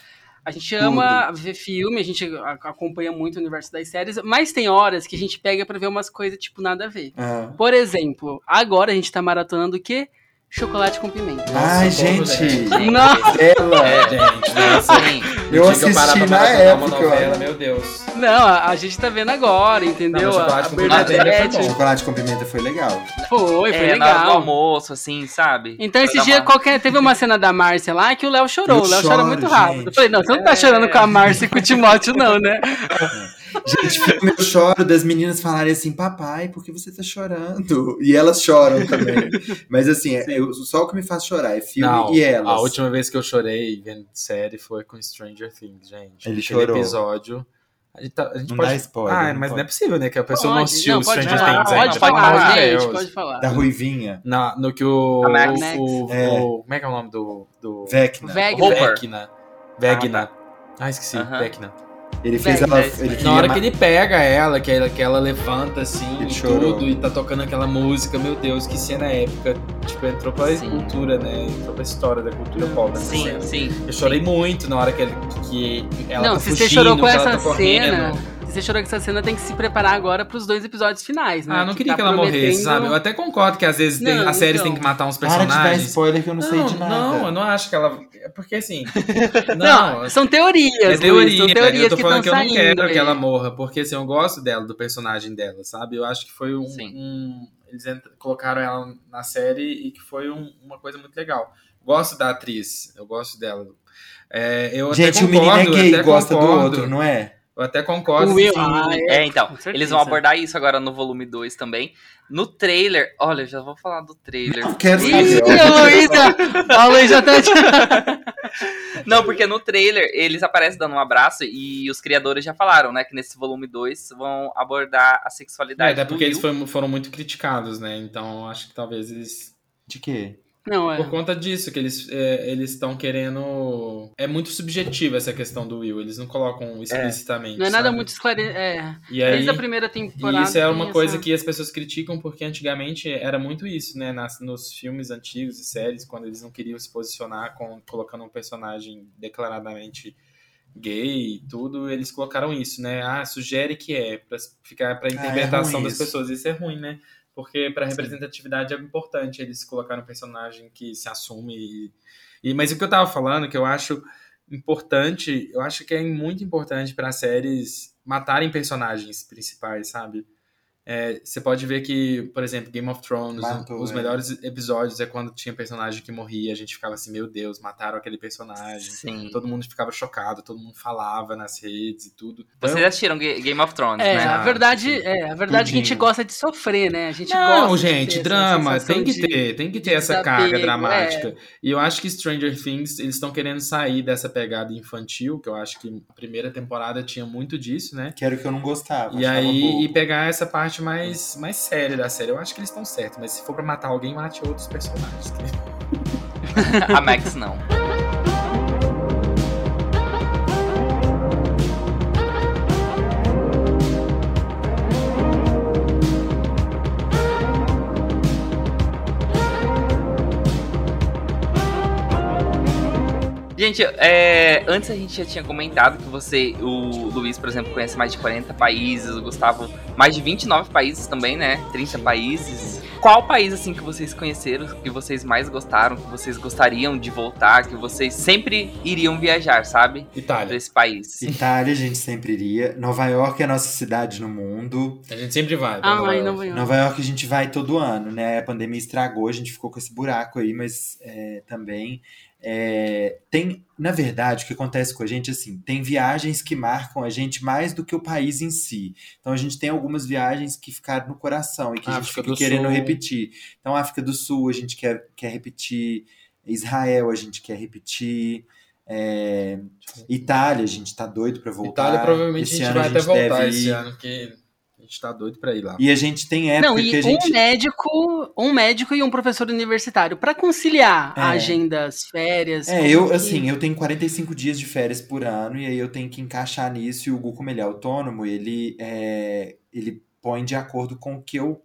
a gente ama ver filme, a gente acompanha muito o universo das séries, mas tem horas que a gente pega pra ver umas coisas tipo nada a ver. Ah. Por exemplo, agora a gente tá maratonando o quê? Chocolate com pimenta. Ai, Nossa, como, gente. Não, Ela. É, gente, nossa. Sim. Eu assisti na maratonar uma época. novela, meu Deus. não, a, a gente tá vendo agora, entendeu? Não, Chocolate a com Pimenta foi. Chocolate com pimenta foi legal. Foi, foi é, na hora do legal. almoço, assim, sabe? Então, esse dia, uma- qualquer, teve uma cena da Márcia lá que o Léo chorou. Eu o Léo chora muito rápido. gente. Eu falei, não, você não tá É. chorando com a Márcia e com o Timóteo, não, né? Gente, filme eu choro das meninas falarem assim, papai, por que você tá chorando? E elas choram também. Mas assim, é- eu- só o que me faz chorar é filme Não, e elas. a última vez que eu chorei vendo série foi com Stranger Things, gente. Ele Aquele chorou. episódio. A gente, tá- a gente Não pode. dá spoiler, Ah, não mas pode. não é possível, né? Que a pessoa não Pode, assistiu não, pode Stranger falar, Things pode ainda. amor falar, gente, pode falar. Da Ruivinha. Na, no que o. O, o- É. o- como é que é o nome do. do Vecna. Vegna. Hopper. Vecna. Vegna. Ah, esqueci. Aham. Vecna. Ele fez ela. Ele Na hora que ele pega ela, que ela, que ela levanta assim Ele e chorou. tudo, e tá tocando aquela música, meu Deus, que cena épica. Tipo, entrou pra Sim. cultura, né? Entrou pra história da cultura pop. essa Sim, cena. sim. Eu chorei muito na hora que, ele, que ela Não, tá se você fugindo, chorou com ela essa tá correndo. cena, se você chorou com essa cena, tem que se preparar agora pros dois episódios finais, né? Ah, eu não queria tá que ela morresse, prometendo- sabe? Eu até concordo que às vezes tem, Não, as séries então. têm que matar uns Para de dar personagens. spoiler que eu não, sei de nada. Não, eu não acho que ela. é Porque assim. Não, Não, são teorias, é Luiz, teoria. são teorias eu tô que falando que eu não quero aí. que ela morra, porque assim, eu gosto dela, do personagem dela, sabe? Eu acho que foi um. Sim. um- eles ent- colocaram ela na série e que foi um- uma coisa muito legal. Gosto da atriz, eu gosto dela. É, eu Gente, até o menino é concordo, gay, gosta do concordo. outro, não é? Eu até concordo. Will, que- ah, É, então, Com certeza. eles vão abordar isso agora no volume 2 também. No trailer, olha, eu já vou falar do trailer. Não quero saber. a Luísa! Tá... Não, porque no trailer eles aparecem dando um abraço e os criadores já falaram, né, que nesse volume 2 vão abordar a É, sexualidade até do porque eles Will. foram, foram muito criticados, né? Então acho que talvez eles. De quê? Não, é. Por conta disso, que eles é, eles estão querendo. É muito subjetivo essa questão do Will, eles não colocam explicitamente. Não é nada sabe? muito esclarecido. É. E aí, Desde a primeira temporada. E isso é uma essa- coisa que as pessoas criticam porque antigamente era muito isso, né? Nas, nos filmes antigos e séries, quando eles não queriam se posicionar com, colocando um personagem declaradamente gay e tudo, eles colocaram isso, né? Ah, sugere que é, pra ficar pra interpretação ruim das isso. pessoas. Isso é ruim, né? Porque pra representatividade é importante eles colocaram um personagem que se assume. E, e- mas o que eu tava falando, que eu acho importante, eu acho que é muito importante para séries matarem personagens principais, sabe? É, você pode ver que, por exemplo, Game of Thrones, Matou, os é. melhores episódios é quando tinha personagem que morria, a gente ficava assim, meu Deus, mataram aquele personagem. Sim. Todo mundo ficava chocado, todo mundo falava nas redes e tudo. Então, Vocês assistiram Ga- Game of Thrones, É, né? a verdade, é, a verdade é que a gente gosta de sofrer, né? A gente Não, gosta de gente, drama, tem que de- ter, tem que ter essa desapego, carga é. dramática. E eu acho que Stranger Things, eles estão querendo sair dessa pegada infantil, que eu acho que a primeira temporada tinha muito disso, né? Que era o que eu não gostava. E aí, bobo. e pegar essa parte mais, mais séria da série. Eu acho que eles estão certos, mas se for pra matar alguém, mate outros personagens. A Max não. Gente, é, antes a gente já tinha comentado que você, o Luiz, por exemplo, conhece mais de 40 países, o Gustavo mais de 29 países também, né? 30 países. Qual país, assim, que vocês conheceram, que vocês mais gostaram, que vocês gostariam de voltar, que vocês sempre iriam viajar, sabe? Pra Itália. esse país. Itália a gente sempre iria. Nova York é a nossa cidade no mundo. A gente sempre vai. pra Ah, Nova York. não vai. Nova York a gente vai todo ano, né? A pandemia estragou, a gente ficou com esse buraco aí, mas é, também é, tem, na verdade, o que acontece com a gente assim, tem viagens que marcam a gente mais do que o país em si. Então a gente tem algumas viagens que ficaram no coração e que a gente África fica do querendo Sul. repetir. Então África do Sul a gente quer, quer repetir, Israel a gente quer repetir. é, Itália, a gente tá doido pra voltar. Itália provavelmente Esse a gente vai até voltar deve esse ano, a gente tá doido pra ir lá. E a gente tem época Não, e que a gente. um médico, um médico e um professor universitário pra conciliar É. a agenda, as férias. É, eu, que- assim, eu tenho 45 dias de férias por ano e aí eu tenho que encaixar nisso. E o Gu, como ele é autônomo, ele, é, ele põe de acordo com o que eu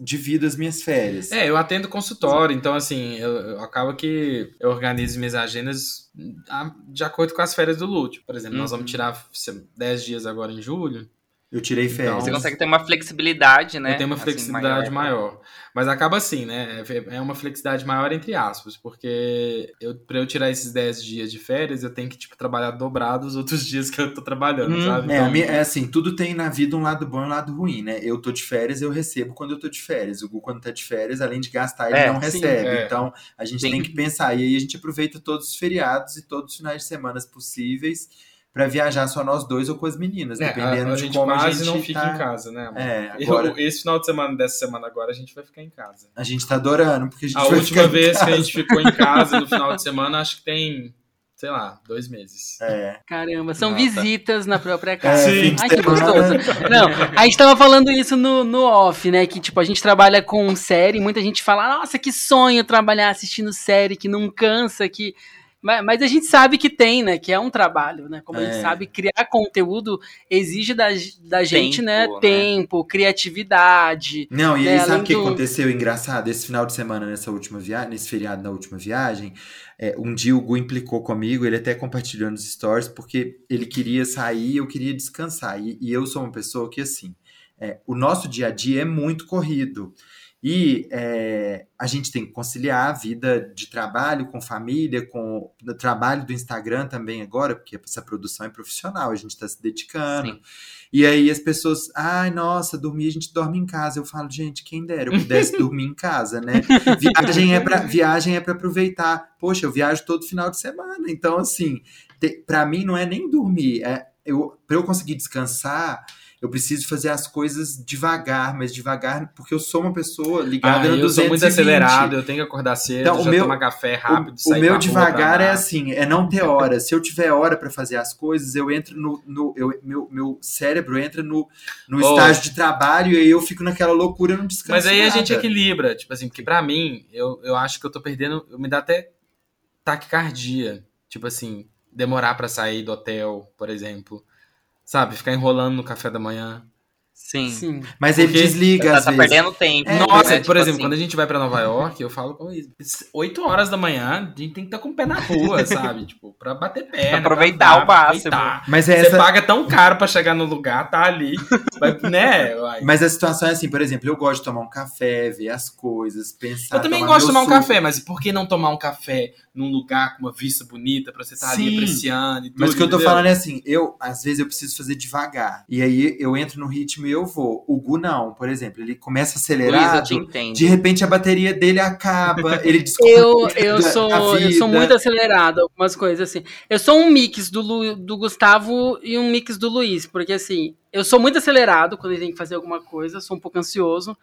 divido as minhas férias. É, eu atendo consultório, então assim, eu, eu acabo que eu organizo minhas agendas ah, de acordo com as férias do Lúcio. Por exemplo, nós Uhum. vamos tirar se- 10 dias agora em julho. Eu tirei férias. Então, Você consegue ter uma flexibilidade, né? Eu tenho uma Assim, flexibilidade maior. maior. Mas acaba assim, né? É uma flexibilidade maior entre aspas, porque eu, pra eu tirar esses 10 dias de férias, eu tenho que, tipo, trabalhar dobrado os outros dias que eu tô trabalhando, Hum, sabe? É, Então, minha- é assim, tudo tem na vida um lado bom e um lado ruim, né? Eu tô de férias, eu recebo quando eu tô de férias. O Gu, quando tá de férias, além de gastar, ele É, não sim, recebe. é. Então, a gente Sim. tem que pensar. E aí a gente aproveita todos os feriados e todos os finais de semana possíveis pra viajar só nós dois ou com as meninas, é, dependendo a, a de gente como quase a gente não fica tá... em casa, né? amor? É, Eu- agora esse final de semana, dessa semana agora, a gente vai ficar em casa. a gente tá adorando, porque a gente A vai última ficar em vez que a gente ficou em casa no final de semana, acho que tem, sei lá, dois meses. É. Caramba, são Nossa. visitas na própria É, casa. fim de Ai, que gostoso. Não, a gente tava falando isso no, no off, né? Que, tipo, a gente trabalha com série, muita gente fala, nossa, que sonho trabalhar assistindo série, que não cansa, que. Mas, mas a gente sabe que tem, né? Que é um trabalho, né? Como a gente É. sabe, criar conteúdo exige da, da gente, né? Tempo, né? Tempo, criatividade. Não, e É, aí sabe o que do- aconteceu engraçado? Esse final de semana, nessa última viagem, nesse feriado na última viagem, é, um dia o Gu implicou comigo, ele até compartilhou nos stories, porque ele queria sair e eu queria descansar. E, e eu sou uma pessoa que, assim, é, o nosso dia a dia é muito corrido. E é, a gente tem que conciliar a vida de trabalho com família, com o trabalho do Instagram também agora, porque essa produção é profissional, a gente está se dedicando. Sim. E aí as pessoas, ai, nossa, dormir, a gente dorme em casa. Eu falo, gente, quem dera eu pudesse dormir em casa, né? Viagem é para viagem é para aproveitar. Poxa, eu viajo todo final de semana. Então, assim, para mim não é nem dormir, é eu para eu conseguir descansar, eu preciso fazer as coisas devagar, mas devagar porque eu sou uma pessoa ligada Ah, no eu sou 220. muito acelerado, eu tenho que acordar cedo, Então, já meu- tomar café rápido, O, o meu rua, devagar é assim, é não ter hora. Se eu tiver hora para fazer as coisas, eu entro no. no eu, meu, meu cérebro entra no, no Oh. estágio de trabalho e aí eu fico naquela loucura, não descanso. Mas aí a gente nada. equilibra, tipo assim, porque pra mim, eu, eu acho que eu tô perdendo, eu me dá até taquicardia, tipo assim, demorar pra sair do hotel, por exemplo, sabe, ficar enrolando no café da manhã. Sim. Sim. Mas ele Porque desliga Tá, às tá vezes. perdendo tempo. É, Nossa, né? por Tipo exemplo, assim. quando a gente vai pra Nova York, eu falo com isso. 8 horas da manhã, a gente tem que estar com o pé na rua, sabe? Tipo, pra bater perna. Aproveitar pra o máximo. aproveitar. Mas Você essa, paga tão caro pra chegar no lugar, tá ali. Vai, né? Uai. mas a situação é assim, por exemplo, eu gosto de tomar um café, ver as coisas, pensar. Eu também gosto de tomar um suco. café, mas por que não tomar um café num lugar com uma vista bonita pra você estar ali Sim. apreciando e tudo? Mas o que eu tô entendeu? falando é assim, eu, às vezes eu preciso fazer devagar. E aí eu entro no ritmo e eu vou. O Gu não, por exemplo, ele começa acelerado, de repente a bateria dele acaba, ele descobre Eu, eu, sou, eu sou muito acelerado, algumas coisas assim. Eu sou um mix do, Lu- do Gustavo e um mix do Luiz, porque assim, eu sou muito acelerado quando ele tem que fazer alguma coisa, sou um pouco ansioso,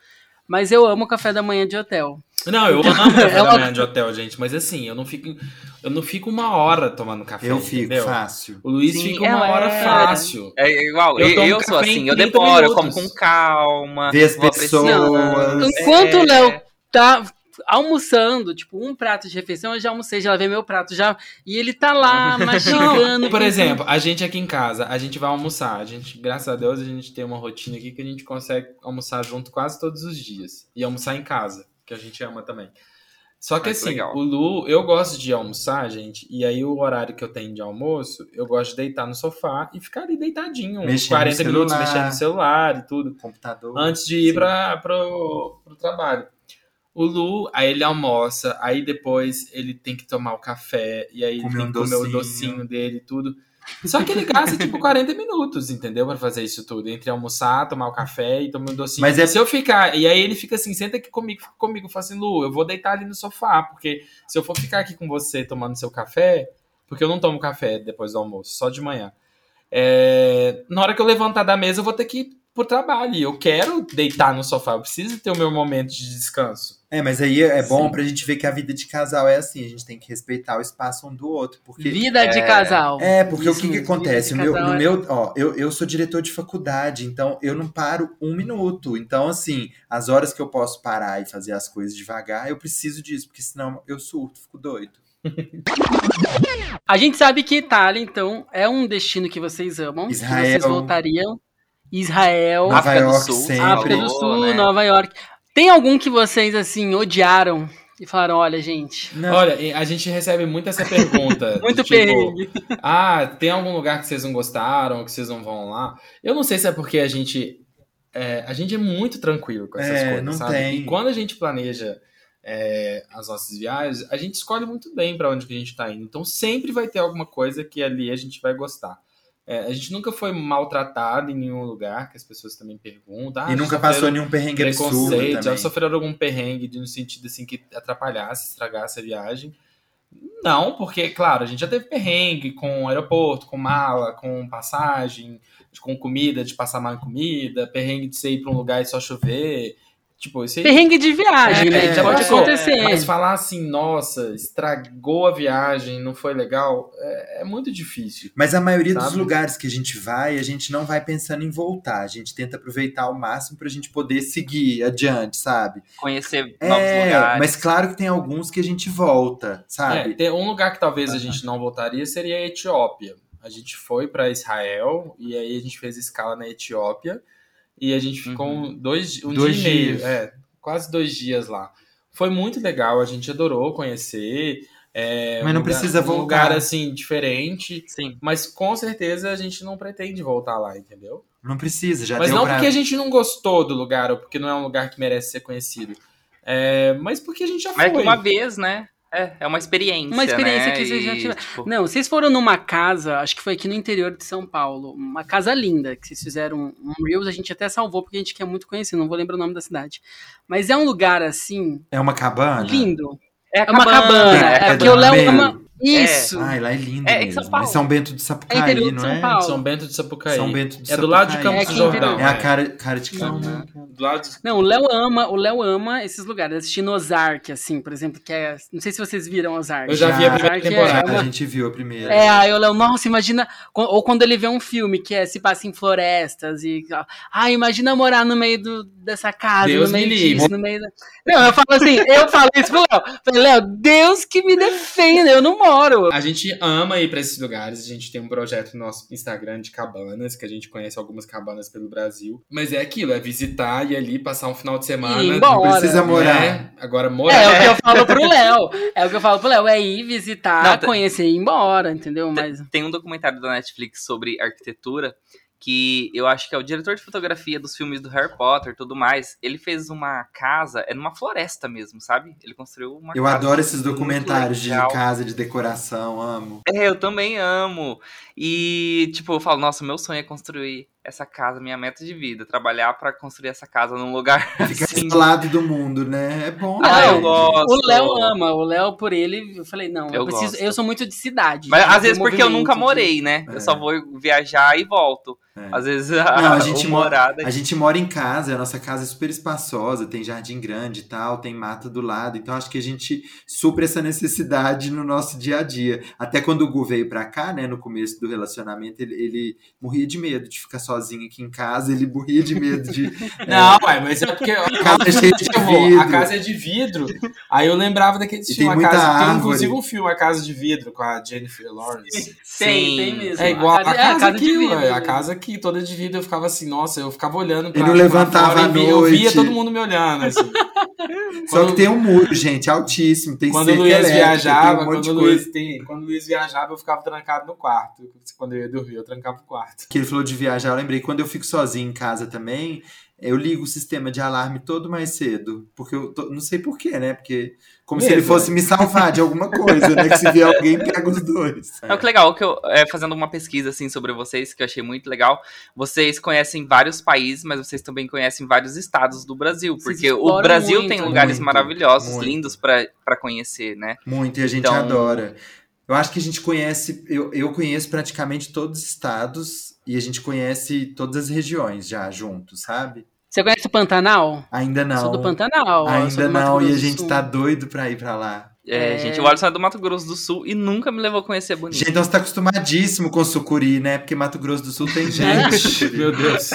mas eu amo café da manhã de hotel. Não, eu amo café É da manhã de hotel, gente, mas assim, eu não fico, eu não fico uma hora tomando café. Eu fico entendeu? fácil. O Luiz Sim, fica é, uma hora é. fácil. É igual, Eu eu, sou assim, eu 30 demoro, eu como minutos. com calma. Ver as pessoas. apreciando. Enquanto É. o Léo tá almoçando, tipo, um prato de refeição, eu já almocei, já lavei meu prato, já. E ele tá lá mastigando. Por exemplo, a gente aqui em casa, a gente vai almoçar. A gente, graças a Deus, a gente tem uma rotina aqui que a gente consegue almoçar junto quase todos os dias. E almoçar em casa, que a gente ama também. Só que Ah, que assim, legal. o Lu, eu gosto de almoçar, gente, e aí o horário que eu tenho de almoço, eu gosto de deitar no sofá e ficar ali deitadinho, uns Mexendo 40 no minutos mexendo no celular e tudo Computador. antes de ir para pro, pro trabalho. O Lu, aí ele almoça, aí depois ele tem que tomar o café, e aí ele Comer tem um que comer o docinho. dele e tudo. Só que ele gasta tipo 40 minutos, entendeu? Pra fazer isso tudo. Entre almoçar, tomar o café e tomar o docinho. Mas é- Se eu ficar. E aí ele fica assim, senta aqui comigo, fica comigo. Eu falo assim, Lu, eu vou deitar ali no sofá, porque se eu for ficar aqui com você tomando seu café, porque eu não tomo café depois do almoço, só de manhã. É, na hora que eu levantar da mesa, eu vou ter que ir pro trabalho. E eu quero deitar no sofá, eu preciso ter o meu momento de descanso. É, mas aí é bom Sim. pra gente ver que a vida de casal é assim, a gente tem que respeitar o espaço um do outro, porque Vida de casal. É, porque Isso o que, que acontece? Meu, no é- meu, ó, eu, eu sou diretor de faculdade, então eu não paro um minuto. Então, assim, as horas que eu posso parar e fazer as coisas devagar, eu preciso disso, porque senão eu surto, fico doido. A gente sabe que Itália, então, é um destino que vocês amam. Israel. Que vocês voltariam. Israel, Nova África do York Sul, sempre. África do Sul, né? Nova York. Tem algum que vocês, assim, odiaram e falaram, olha, gente, Não, Olha, a gente recebe muito essa pergunta. muito tipo, perrengue. Ah, tem algum lugar que vocês não gostaram, que vocês não vão lá? Eu não sei se é porque a gente. é, a gente é muito tranquilo com essas É, coisas, não sabe? tem. E quando a gente planeja é, as nossas viagens, a gente escolhe muito bem pra onde que a gente tá indo. Então sempre vai ter alguma coisa que ali a gente vai gostar. É, a gente nunca foi maltratado em nenhum lugar, que as pessoas também perguntam. Ah, e nunca passou nenhum perrengue absurdo preconceito, já também. sofreram algum perrengue de- no sentido assim que atrapalhasse, estragasse a viagem? Não, porque, claro, a gente já teve perrengue com aeroporto, com mala, com passagem, com comida, de passar mal em comida, perrengue de você ir pra um lugar e só chover. Tipo, aí. Perrengue de viagem, É, né? já Pode acontecer. Mas falar assim, nossa, estragou a viagem, não foi legal, é, é muito difícil. Mas a maioria dos Sabe? lugares que a gente vai, a gente não vai pensando em voltar. A gente tenta aproveitar ao máximo pra gente poder seguir adiante, sabe? Conhecer novos É, lugares. mas claro que tem alguns que a gente volta, É, sabe? tem um lugar que talvez a gente não voltaria seria a Etiópia. A gente foi para Israel e aí a gente fez escala na Etiópia e a gente ficou Uhum. um- dois, um Dois dia e meio, dias. é, quase dois dias lá. Foi muito legal, a gente adorou conhecer. é, Mas não um lugar- precisa Um voltar. lugar assim diferente, Sim. mas com certeza a gente não pretende voltar lá, entendeu? Não precisa, já mas deu não pra... porque a gente não gostou do lugar ou porque não é um lugar que merece ser conhecido. É, mas porque a gente já Mas foi. uma vez, né? É, é uma experiência. Uma experiência né? que vocês já tiveram. tipo, Não, vocês foram numa casa, acho que foi aqui no interior de São Paulo, uma casa linda, que vocês fizeram um Reels, a gente até salvou porque a gente quer muito conhecer, não vou lembrar o nome da cidade. Mas é um lugar assim, É uma cabana? lindo. É, É uma cabana, é é, porque o Léo cabana ama isso. Ai, lá é lindo É, em mesmo. São Paulo. É São Bento do É Sapucaí, de não São é? Paulo. São Bento de Sapucaí. São Bento do é do lado de Sapucaí. Campos É do Jordão. É a é. cara, cara de. Campos. do lado. Não, o Léo ama, o Léo ama esses lugares. Assistindo Ozark, assim, por exemplo, que é. Não sei se vocês viram Ozark. Eu já vi a primeira Ozark é temporada. uma- A gente viu a primeira. É, aí o Léo, nossa, imagina. Ou quando ele vê um filme que é, se passa em florestas e. Ah, imagina morar no meio do, dessa casa, Deus no meio me livre. disso, no meio da. Não, eu falo assim, eu falo isso pro Léo. Falei, Léo, Deus que me defenda, eu não moro. A gente ama ir pra esses lugares. A gente tem um projeto no nosso Instagram de cabanas, que a gente conhece algumas cabanas pelo Brasil. Mas é aquilo, é visitar e ali passar um final de semana. Ir embora. Não precisa né? morar. Agora morar. É, o que eu falo pro Léo. É o que eu falo pro Léo, é ir visitar, Não, tá- conhecer e ir embora, entendeu? Mas. Tem um documentário da Netflix sobre arquitetura que eu acho que é o diretor de fotografia dos filmes do Harry Potter e tudo mais. Ele fez uma casa, é numa floresta mesmo, sabe? Ele construiu uma Eu casa adoro esses muito documentários de casa, de decoração, amo. É, eu também amo. E, tipo, eu falo, nossa, meu sonho é construir essa casa, minha meta de vida. Trabalhar pra construir essa casa num lugar Fica assim. isolado do mundo, né? É bom. Ah, né? eu gosto. O Léo ama, o Léo por ele, eu falei, não, eu, Eu preciso, gosto. eu sou muito de cidade. Mas de às vezes porque eu nunca morei, né? É. Eu só vou viajar e volto. É. Às vezes Não, a, a gente mora- morada. A gente mora em casa, a nossa casa é super espaçosa, tem jardim grande e tal, tem mata do lado, então acho que a gente supre essa necessidade no nosso dia a dia. Até quando o Gu veio pra cá, né, no começo do relacionamento, ele, ele morria de medo de ficar sozinho aqui em casa, ele morria de medo de. Não, ué, mas é porque a casa é cheia de eu vou, a vidro. casa é de vidro. Aí eu lembrava daquele E tem casa. Tem árvore. inclusive um filme, A Casa de Vidro, com a Jennifer Lawrence. Tem, tem mesmo. É igual a casa- casa, é, a casa aqui, de vidro. ué, a casa aqui, toda de vidro, eu ficava assim, nossa, eu ficava olhando pra Ele não pra levantava fora e via, eu via noite. todo mundo me olhando, assim. Só Quando- que tem um muro, gente, altíssimo, tem Quando o Luiz elétrica, viajava, tem um quando o. Luiz, tem, quando o Luiz viajava, eu ficava trancado no quarto. Quando eu ia dormir, eu trancava o quarto. que ele falou de viajar, lembrei, quando eu fico sozinho em casa também, eu ligo o sistema de alarme todo mais cedo. Porque eu tô- não sei porquê, né? Porque como se Medo, ele fosse me salvar de alguma coisa, né? Que se vier alguém, pega os dois. É o que legal, que eu, é, fazendo uma pesquisa assim sobre vocês, que eu achei muito legal. Vocês conhecem vários países, mas vocês também conhecem vários estados do Brasil. Porque o Brasil muito, tem lugares Muito, maravilhosos, muito. lindos pra conhecer, né? Muito, e a gente Então- adora. Eu acho que a gente conhece, eu, eu conheço praticamente todos os estados e a gente conhece todas as regiões já juntos, sabe? Você conhece o Pantanal? Ainda não. Sou do Pantanal. Ainda do não, e a gente tá doido pra ir pra lá. É, É. gente, o Alisson é do Mato Grosso do Sul e nunca me levou a conhecer Bonito. Gente, nós tá acostumadíssimo com sucuri, né? Porque Mato Grosso do Sul tem gente. Meu Deus.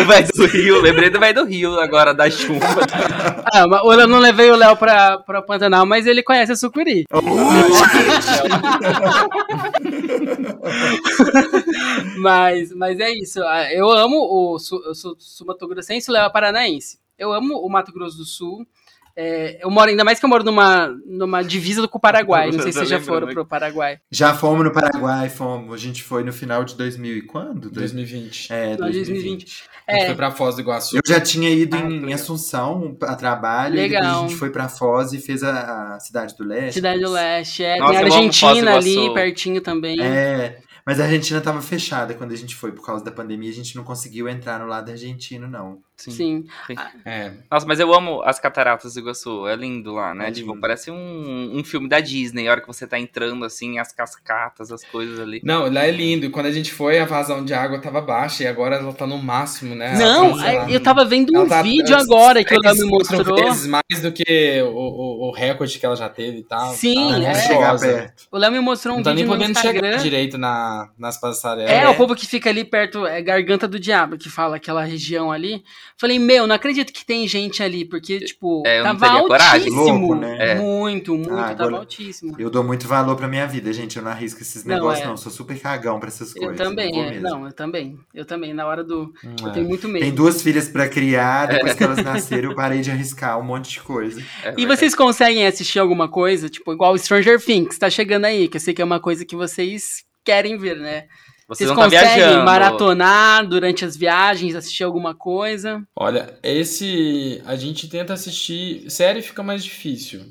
O velho do Rio, lembrei do velho do Rio agora, da chuva. Ah, mas eu não levei o Léo pra, pra Pantanal, mas ele conhece a Sucuri. mas, mas é isso. ah, Eu amo o Sul, eu sou sul-mato-grossense, o Léo é paranaense. Eu amo o Mato Grosso do Sul. É, eu moro, ainda mais que eu moro numa, numa divisa com o Paraguai. Não sei se vocês já foram pro Paraguai. Já fomos no Paraguai, fomos. A gente foi no final de 2000 e quando? 2020. É, Não, 2020. 2020. A gente É, foi pra Foz do Iguaçu. Eu já tinha ido Ah, em, legal. em Assunção a trabalho, e depois Legal. a gente foi pra Foz e fez a, a Cidade do Leste. Cidade do Leste. É, Nossa, tem a Argentina ali, pertinho também. É, mas a Argentina tava fechada quando a gente foi, por causa da pandemia, a gente não conseguiu entrar no lado argentino, não. Sim. É. Nossa, mas eu amo as cataratas do Iguaçu. É lindo lá, né? É tipo, lindo. parece um, um filme da Disney. A hora que você tá entrando, assim, as cascatas, as coisas ali. Não, lá é lindo. Quando a gente foi, a vazão de água tava baixa e agora ela tá no máximo, né? Não, Ela tá, lá, eu tava vendo um tá- vídeo agora que o Léo me mostrou. vezes mais do que o, o, o recorde que ela já teve e tal. Sim, tá é. Chegar perto. O Léo me mostrou um Não tá nem vídeo no podendo Instagram. chegar direito na, nas passarelas. É, o povo que fica ali perto, é Garganta do Diabo, que fala aquela região ali. Falei, meu, não acredito que tem gente ali, porque, tipo, É, eu não tava teria coragem. altíssimo. Louco, né? É. Muito, muito, Ah, tava altíssimo. Eu dou muito valor pra minha vida, gente. Eu não arrisco esses Não, negócios, é. não. Eu sou super cagão pra essas Eu coisas. também, não, é. não, eu também. Eu também, na hora do. Hum, Eu é. tenho muito medo. Tem duas filhas pra criar, depois que elas nasceram, eu parei de arriscar um monte de coisa. É E vocês conseguem assistir alguma coisa, tipo, igual Stranger Things, tá chegando aí, que eu sei que é uma coisa que vocês querem ver, né? Vocês Vocês vão tá conseguem viajando. maratonar durante as viagens, assistir alguma coisa? Olha, esse. A gente tenta assistir. Série fica mais difícil.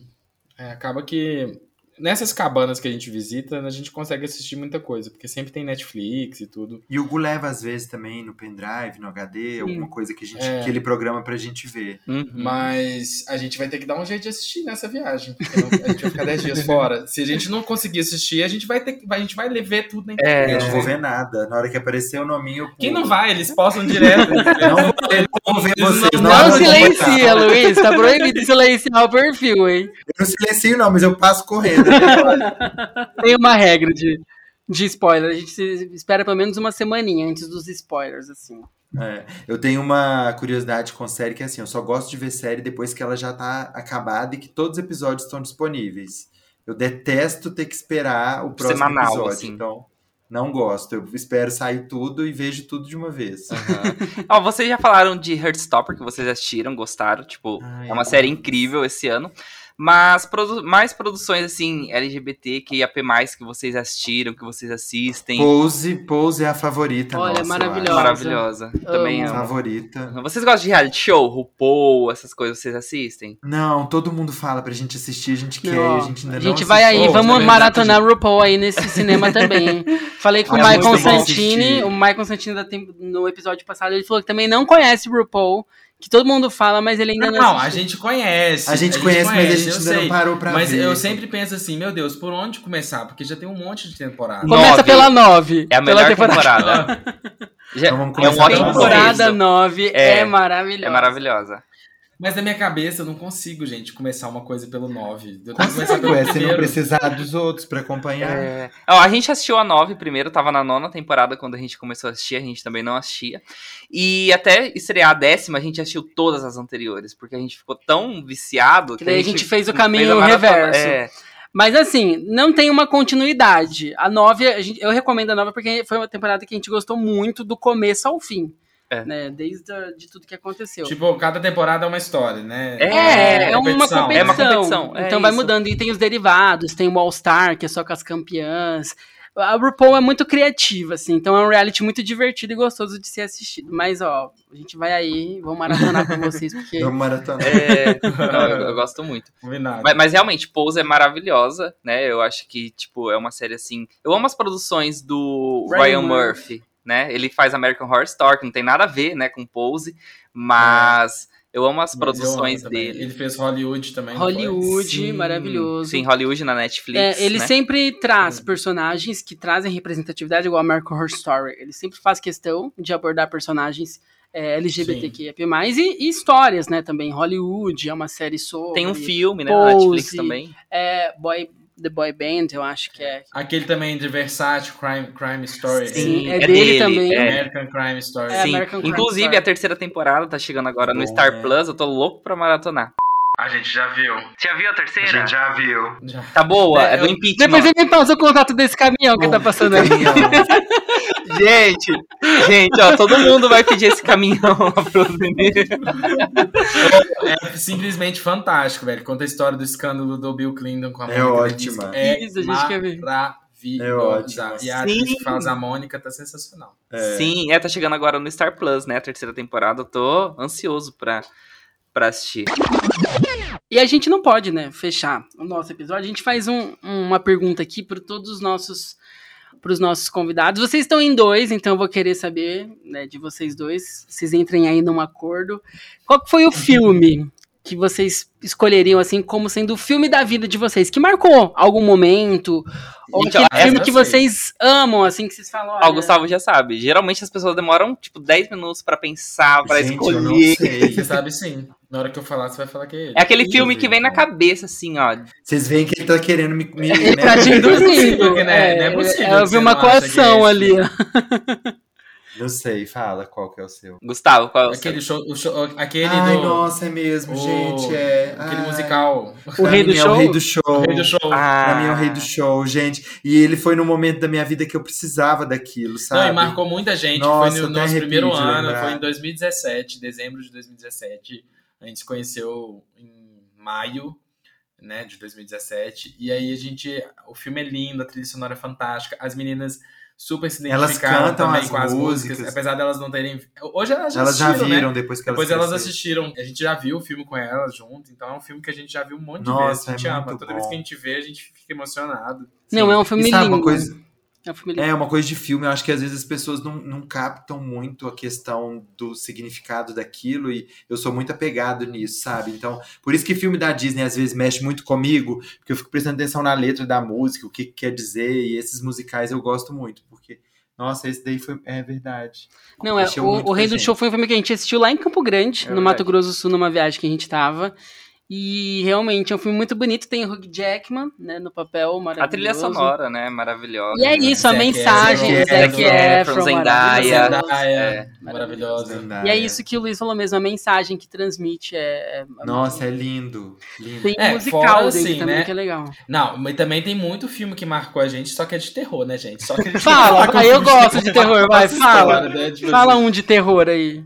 É, acaba que nessas cabanas que a gente visita, a gente consegue assistir muita coisa, porque sempre tem Netflix e tudo. E o Gu leva, às vezes, também no pendrive, no HD, alguma coisa que, a gente, É. que ele programa pra gente ver. Uhum. Mas a gente vai ter que dar um jeito de assistir nessa viagem. porque não- A gente vai ficar 10 dias fora. Se a gente não conseguir assistir, a gente vai ter que- a gente vai ver tudo na É, Eu internet. não vou ver nada. Na hora que aparecer o nominho, eu. Quem não vai, eles postam direto. Não não vou ver vocês. não- Não, Não silencia. Luiz. Tá proibido silenciar o perfil, hein? Eu não silencio, não, mas eu passo correndo. Tem uma regra de, de spoiler. A gente espera pelo menos uma semaninha antes dos spoilers, assim. É, eu tenho uma curiosidade com série que é assim, eu só gosto de ver série depois que ela já tá acabada e que todos os episódios estão disponíveis. Eu detesto ter que esperar o próximo Semanal, episódio, assim. então não gosto. Eu espero sair tudo e vejo tudo de uma vez. Aham. Ó, vocês já falaram de Heartstopper, que vocês assistiram, gostaram. Tipo, Ai, é uma série incrível esse ano. Mas produ- mais produções, assim, LGBT, que IAP+, que vocês assistiram, que vocês assistem. Pose, Pose é a favorita Olha, nossa, eu maravilhosa. Maravilhosa. Também Amo. amo. Favorita. Vocês gostam de reality show? RuPaul, essas coisas vocês assistem? Não, todo mundo fala pra gente assistir, a gente quer, Não, e a gente ainda a não gente vai aí, vamos também, maratonar RuPaul aí nesse cinema também. Falei com o É Michael muito bom Santini, o Michael Santini no episódio passado, ele falou que também não conhece RuPaul, que todo mundo fala, mas ele ainda não, Não, a assistiu. gente conhece. A gente conhece, mas a gente eu ainda sei. não parou pra Mas ver. eu sempre penso assim, meu Deus, por onde começar? Porque já tem um monte de temporada. Começa Nove. pela 9. É a melhor temporada. Já- Então vamos é um começar ótimo pela Temporada começo. 9 É, é, maravilhosa. É maravilhosa. Mas na minha cabeça eu não consigo, gente, começar uma coisa pelo 9. Eu tenho que começar pelo Ué, você não precisar dos outros pra acompanhar. É. Ó, a gente assistiu a 9 primeiro, tava na nona temporada quando a gente começou a assistir, a gente também não assistia. E até estrear a décima, a gente assistiu todas as anteriores, porque a gente ficou tão viciado Que daí a gente fez o a caminho maratona. reverso. É. Mas assim, não tem uma continuidade. A 9, a gente- eu recomendo a 9 porque foi uma temporada que a gente gostou muito do começo ao fim. É. Né? Desde a- de tudo que aconteceu. Tipo, cada temporada é uma história, né? É, é, uma competição. É uma competição, é então vai isso. mudando. E tem os derivados, tem o All-Star, que é só com as campeãs. A RuPaul é muito criativa, assim, então é um reality muito divertido e gostoso de ser assistido. Mas, ó, a gente vai aí, vou maratonar pra vocês, porque Vamos maratonar. É, não, eu, eu gosto muito. Combinado. Mas, mas realmente, Pose é maravilhosa, né? Eu acho que, tipo, é uma série assim. Eu amo as produções do Ryan Ryan Murphy, né? Ele faz American Horror Story, que não tem nada a ver, né, com Pose, mas eu amo as produções dele. Ele fez Hollywood também. Hollywood, Sim, maravilhoso. Sim, Hollywood na Netflix. É, ele né? sempre traz personagens que trazem representatividade, igual a American Horror Story. Ele sempre faz questão de abordar personagens é, LGBTQIA+, e, e histórias, né, também. Hollywood é uma série sobre... Tem um filme, né, na Pose. Netflix também. É, Boy, The Boy Band, eu acho que é. Aquele também de Versace, Crime, Crime Story. Sim, é, é dele, dele, também. é. American Crime Story. É, Sim. American Crime Inclusive, Story. a terceira temporada tá chegando agora no Bom, Star né? Plus. Eu tô louco pra maratonar. A gente já viu. Você já viu a terceira? já viu. Já. Tá boa, é, É, do eu- impeachment. Depois ele me passa o contato desse caminhão que tá passando ali. Gente, gente, ó, todo mundo vai pedir esse caminhão. É simplesmente fantástico, velho. Conta a história do escândalo do Bill Clinton com a É Mônica ótima. É Isso, a gente quer ver. maravilhosa. É ótima. E a atriz que faz a Mônica tá sensacional. É. Sim, é, tá chegando agora no Star Plus, né? A terceira temporada. Eu tô ansioso pra, pra assistir. E a gente não pode, né, fechar o nosso episódio. A gente faz um- uma pergunta aqui para todos os nossos para os nossos convidados. Vocês estão em dois, então eu vou querer saber né, de vocês dois. Vocês entrem aí num acordo. Qual foi o filme que vocês escolheriam assim como sendo o filme da vida de vocês, que marcou algum momento? Ou Gente, aquele ó, essa filme eu que sei. vocês amam, assim, que vocês falam. Ó, olha, o Gustavo já sabe. Geralmente as pessoas demoram, tipo, 10 minutos pra pensar, pra Gente, eu não escolher. sei. Você sabe sim. Na hora que eu falar, você vai falar que é ele. É aquele filme que vem na cabeça, assim, ó. Vocês veem que ele tá querendo me. me Ele né? tá te é induzindo. possível que, né? Não é possível Eu que vi uma que coação é ali. Não sei, fala qual que é o seu. Gustavo, qual é o seu? Aquele show, o show aquele Ai, do nossa, é mesmo, o- gente. É. aquele Ai. musical. O Pra Rei É Show? o rei do show. O Rei do Show. Ah, Pra mim é o rei do show, gente. E ele foi no momento da minha vida que eu precisava daquilo, Não, sabe? e marcou muita gente. Nossa, foi no nosso primeiro ano, lembrar. foi em 2017, dezembro de 2017. A gente se conheceu em maio, né, de 2017. E aí a gente. O filme é lindo, a trilha sonora é fantástica, as meninas super se Elas identificaram cantam também as com as músicas, músicas. apesar delas não terem. Hoje elas já Elas já assistiram, viram né? depois que elas Depois elas assistiram. A gente já viu o filme com elas junto, então é um filme que a gente já viu um monte de Nossa, vezes. A gente é ama. muito Toda vez bom. que a gente vê, a gente fica emocionado. Não, é um filme E sabe lindo. uma coisa, É um filme. É, uma coisa de filme, eu acho que às vezes as pessoas não, não captam muito a questão do significado daquilo e eu sou muito apegado nisso, sabe? Então, por isso que filme da Disney às vezes mexe muito comigo, porque eu fico prestando atenção na letra da música, o que, que quer dizer, e esses musicais eu gosto muito, porque, nossa, esse daí foi, é verdade. Não, é, o, o Rei do. Show foi um filme que a gente assistiu lá em Campo Grande, É no. Mato Grosso do Sul, numa viagem que a gente tava. E realmente é um filme muito bonito. Tem o Hugh Jackman, né, no papel maravilhoso. A trilha sonora, né? Maravilhosa. E é né? isso, a Zac mensagem do Zac Efron, Zendaya. maravilhoso. Zendaya, É. maravilhosa. Zendaya. E é isso que o Luiz falou mesmo, a mensagem que transmite é... é- Nossa, é lindo. lindo. Tem É, musical fora, assim, também, né? que é legal. Não, mas também tem muito filme que marcou a gente, só que é de terror, né, gente? Só que a gente Fala, aí eu gosto de terror, vai, fala. Senhora, né? Tipo Fala assim, um de terror aí.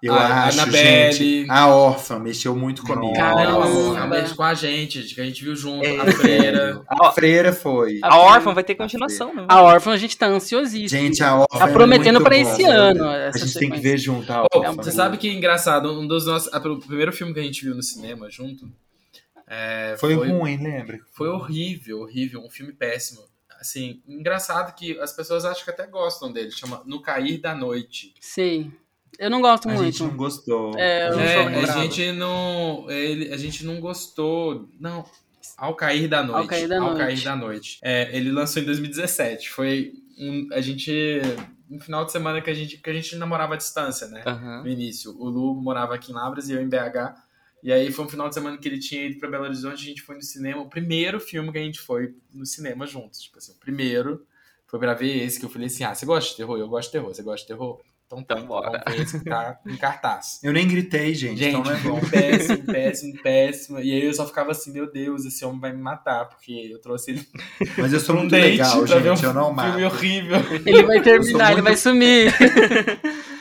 Eu A- acho, Annabelle. gente, a órfã mexeu muito comigo. Caramba. Nossa, mexe com a gente, que a gente viu junto, É. a freira. A freira foi. A Órfã vai ter continuação, né? A Órfã a gente tá ansiosíssimo. Gente, a órfã Tá é prometendo muito pra esse ano A gente tem que ver junto a órfã. você sabe que é engraçado, um dos nossos. a- O primeiro filme que a gente viu no cinema junto. é, Foi, ruim, lembra? Foi horrível, horrível, um filme péssimo. Assim, engraçado que as pessoas acham que até gostam dele, chama No Cair da Noite. Sei. Eu não gosto A muito. gente não gostou. É, eu não É, a gente não. Ele, a gente não gostou. Não. Ao cair da noite. Ao Cair da Noite. Cair da noite. É, ele lançou em 2017. Foi um, a gente. Um final de semana que a gente, que a gente namorava à distância, né? Aham. No início. O Lu morava aqui em Lavras e eu em BH. E aí foi um final de semana que ele tinha ido pra Belo Horizonte, a gente foi no cinema. O primeiro filme que a gente foi no cinema juntos. Tipo assim, o primeiro foi pra ver esse que eu falei assim: ah, você gosta de terror? Eu gosto de terror. Você gosta de terror? Então tá, Então bora. vamos ver esse tá em cartaz. Eu nem gritei, gente. Gente, então não é bom. péssimo, péssimo, péssimo. E aí eu só ficava assim, meu Deus, esse homem vai me matar, porque eu trouxe ele Mas eu sou um muito date legal, ver um gente. Eu não mato. filme horrível. Ele vai terminar, ele vai sumir.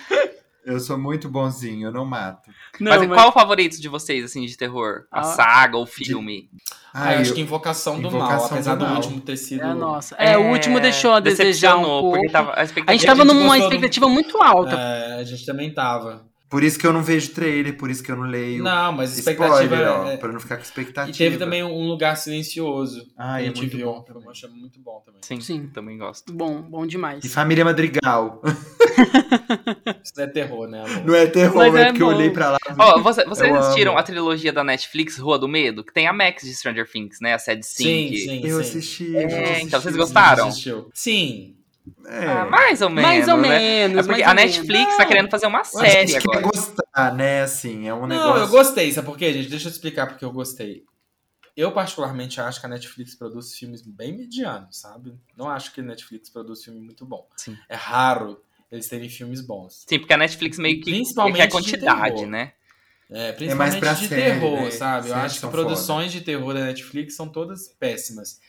Eu sou muito bonzinho, eu não mato. Não, mas, qual o favorito de vocês, assim, de terror? A Ah. saga ou filme? Ah, eu acho eu- que Invocação do Invocação Mal, apesar do, Mal. último ter sido... É nossa. É, o último deixou a desejar um pouco. porque tava, a A gente a tava gente numa expectativa muito alta. É, a gente também tava. Por isso que eu não vejo trailer, por isso que eu não leio. Não, mas expectativa... Spoiler, ó, é- pra não ficar com expectativa. E teve também um lugar silencioso. Ah, é muito viu. bom também. um achei muito bom também. Sim, Sim. também gosto. Bom, bom demais. E Família Madrigal. Isso não é terror, né, amor? Não é terror, Mas é é porque eu bom. olhei pra lá. Ó, você- vocês Eu assistiram amo. a trilogia da Netflix, Rua do Medo? Que tem a Max de Stranger Things, né? A Sad Sim, Sync. sim, Eu sim. assisti. É, eu assisti. então vocês gostaram? Assistiu. Sim. É. Ah, mais ou menos, mais ou né? menos. É porque mais a ou menos. Netflix tá querendo fazer uma a série gente quer agora. gostar, né? Assim, é um Não, negócio. eu gostei, sabe por quê, gente? Deixa eu te explicar porque eu gostei. Eu, particularmente, acho que a Netflix produz filmes bem medianos, sabe? Não acho que a Netflix produz filme muito bom. Sim. É raro eles terem filmes bons. Sim, porque a Netflix meio que Principalmente quer de quantidade, né? É, mais principalmente pra de série, terror, né? sabe? Eu acho que produções de terror da Netflix são todas péssimas.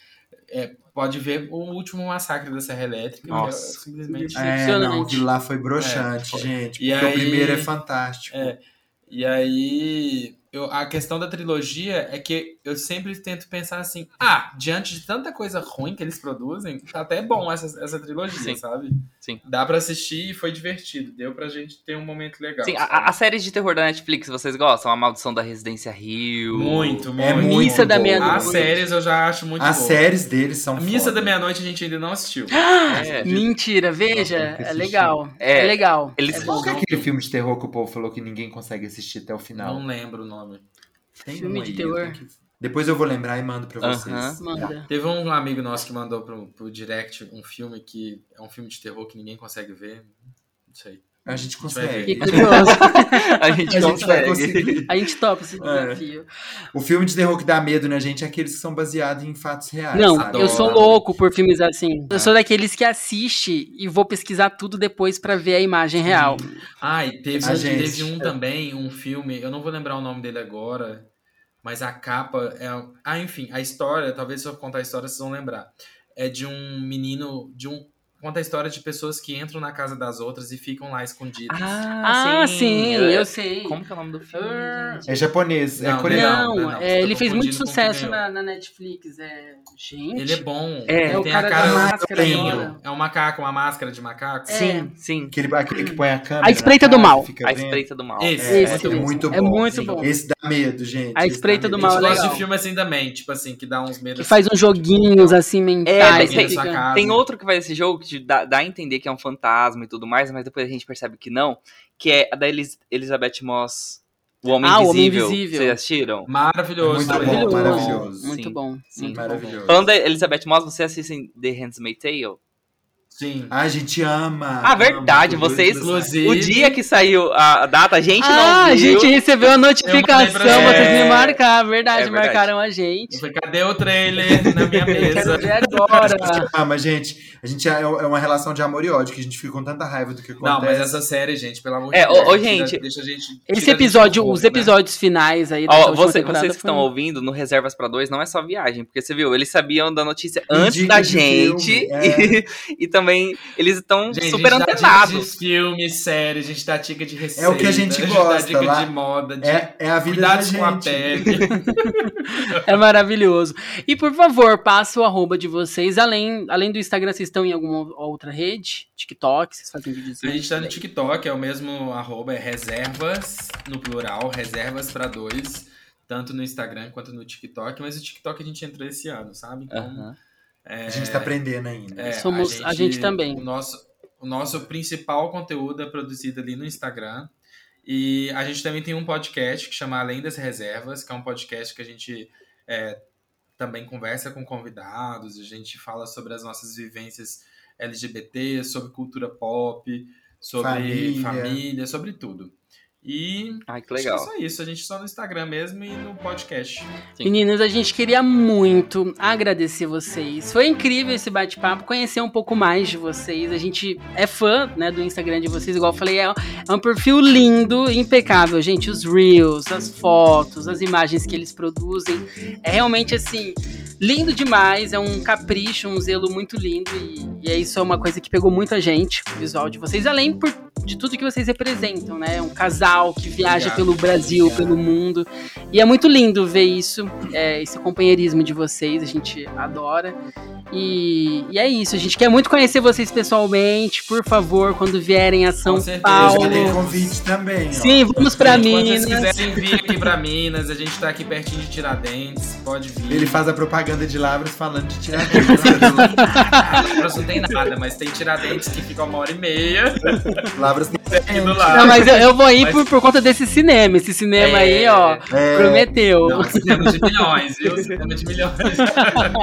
É, pode ver o último massacre da Serra Elétrica, que Nossa. é simplesmente. É, não, aquilo lá foi broxante, É, foi. gente. E Porque aí- o primeiro é fantástico. É. E aí, eu, a questão da trilogia é que eu sempre tento pensar assim: ah, diante de tanta coisa ruim que eles produzem, tá até bom essa, essa trilogia, Sim. sabe? Sim. Dá pra assistir e foi divertido. Deu pra gente ter um momento legal. Sim, a, a série de terror da Netflix, vocês gostam? A Maldição da Residência Rio. Muito, muito. É muito Missa da boa. Meia-Noite. As séries eu já acho muito As boa. séries deles são A Missa foda. da Meia-Noite a gente ainda não assistiu. É. Mentira, veja. É legal. É, É, legal. eles- É Qual é aquele filme de terror que o povo falou que ninguém consegue assistir até o final? Não lembro o nome. Tem Filme um de aí, terror? que- Depois eu vou lembrar e mando pra vocês. Aham. Manda. Teve um amigo nosso que mandou pro, pro direct um filme que é um filme de terror que ninguém consegue ver. Não sei. A gente consegue. A gente A gente vai consegue. conseguir. A gente topa esse É. desafio. O filme de terror que dá medo, né, gente? É aqueles que são baseados em fatos reais. Não, sabe? eu sou Adoro. louco por filmes assim. Eu sou daqueles que assiste e vou pesquisar tudo depois pra ver a imagem real. Ah, e teve, A gente. teve um também, um filme, eu não vou lembrar o nome dele agora, mas a capa é. Ah, enfim, a história, talvez se eu contar a história vocês vão lembrar. É de um menino, de um. Conta a história de pessoas que entram na casa das outras e ficam lá escondidas. Ah, sim, É- eu sei. Como que é o nome do filme, Ah. gente? É japonês, é Não, coreano. Não, não, não, é, tá ele fez muito o sucesso na, na Netflix. É... Gente. Ele é bom. É, ele o tem cara a da cara máscara do agora. É um macaco, uma máscara de macaco. É. Sim, sim. Aquele, aquele que põe a câmera. A Espreita do Mal. fica A. Espreita do Mal. Esse, É, Esse é muito bom. É muito sim. bom. Esse dá medo, gente. A Espreita do. Mal Eu é gosto de filme assim também, tipo assim, que dá uns Que medos. faz uns joguinhos assim É, mentais. que. Tem outro que faz esse jogo te dá, dá a entender que é um fantasma e tudo mais, mas depois a gente percebe que não, que é a da Elis- Elizabeth Moss, O Homem Ah, O Homem Invisível. Invisível. Vocês assistiram? Maravilhoso. Muito também. bom, Maravilhoso. maravilhoso. Muito Sim, bom. sim. Maravilhoso. Falando da Elizabeth Moss, você assiste The Handmaid's Tale? Sim. A gente ama. Ah, verdade, ama, vocês- Inclusive- O dia que saiu a data, a gente Ah, não a viu. gente recebeu a notificação, pra vocês você. me marcaram, verdade, É verdade. marcaram a Eu gente. falei, cadê o trailer na minha mesa? Quero ver agora. Ah, mas gente, a gente é é uma relação de amor e ódio, que a gente fica com tanta raiva do que acontece. Não, mas essa série, gente, pelo amor É, de Deus. ô, ô, tira- gente, deixa a gente. Esse a gente episódio, do os né? episódios finais aí Ó, você- vocês que estão foram- ouvindo no Reservas pra Dois, não é só viagem, porque você viu, eles sabiam da notícia antes Indica da de gente filme, é. e, e também eles estão Gente, super a gente dica antenados. de filme, série, a gente dá dica de receita. É o que a gente dá gosta, dica lá- de moda, de É, é a vida cuidados da com a gente. pele. É maravilhoso. E por favor, passa o arroba de vocês. Além, além do Instagram, vocês estão em alguma outra rede? TikTok, vocês fazem vídeos? A gente tá no TikTok, é o mesmo arroba, é reservas, no plural, reservas pra dois. Tanto no Instagram quanto no TikTok. Mas o TikTok a gente entrou esse ano, sabe? Então. É, A gente tá aprendendo ainda. é, Somos- a gente também. O nosso, o nosso principal conteúdo é produzido ali no Instagram. E a gente também tem um podcast que chama Além das Reservas, que é um podcast que a gente é, também conversa com convidados, a gente fala sobre as nossas vivências LGBT, sobre cultura pop, sobre Família. família, sobre tudo. E Ai, que acho legal. que é só isso, a gente só no Instagram mesmo e no podcast. Sim. Meninas, a gente queria muito agradecer vocês. Foi incrível esse bate-papo, conhecer um pouco mais de vocês. A gente é fã né, do Instagram de vocês, igual eu falei, é, é um perfil lindo, impecável, gente. Os reels, as fotos, as imagens que eles produzem. É realmente assim, lindo demais. É um capricho, um zelo muito lindo. E, e é isso é uma coisa que pegou muita gente, o visual de vocês, além por- de tudo que vocês representam, né? É Um casal que viaja Obrigado. pelo Brasil, Obrigado. pelo mundo. E é muito lindo ver isso, é, esse companheirismo de vocês, a gente adora. E, e é isso, a gente quer muito conhecer vocês pessoalmente. Por favor, quando vierem a São Com certeza. Paulo. Tem convite também, ó. Sim, vamos Quando Minas. vocês quiserem vir aqui pra Minas, a gente tá aqui pertinho de Tiradentes, pode vir. Ele faz a propaganda de Lavras falando de tirar Lavras não tem nada, mas tem Tiradentes que fica uma hora e meia Lavras tem aqui do Não, lado. mas eu, eu vou ir Mas- por, por conta desse cinema. Esse cinema É. aí, ó, É, prometeu. Não, cinema de milhões, viu? Cinema de milhões.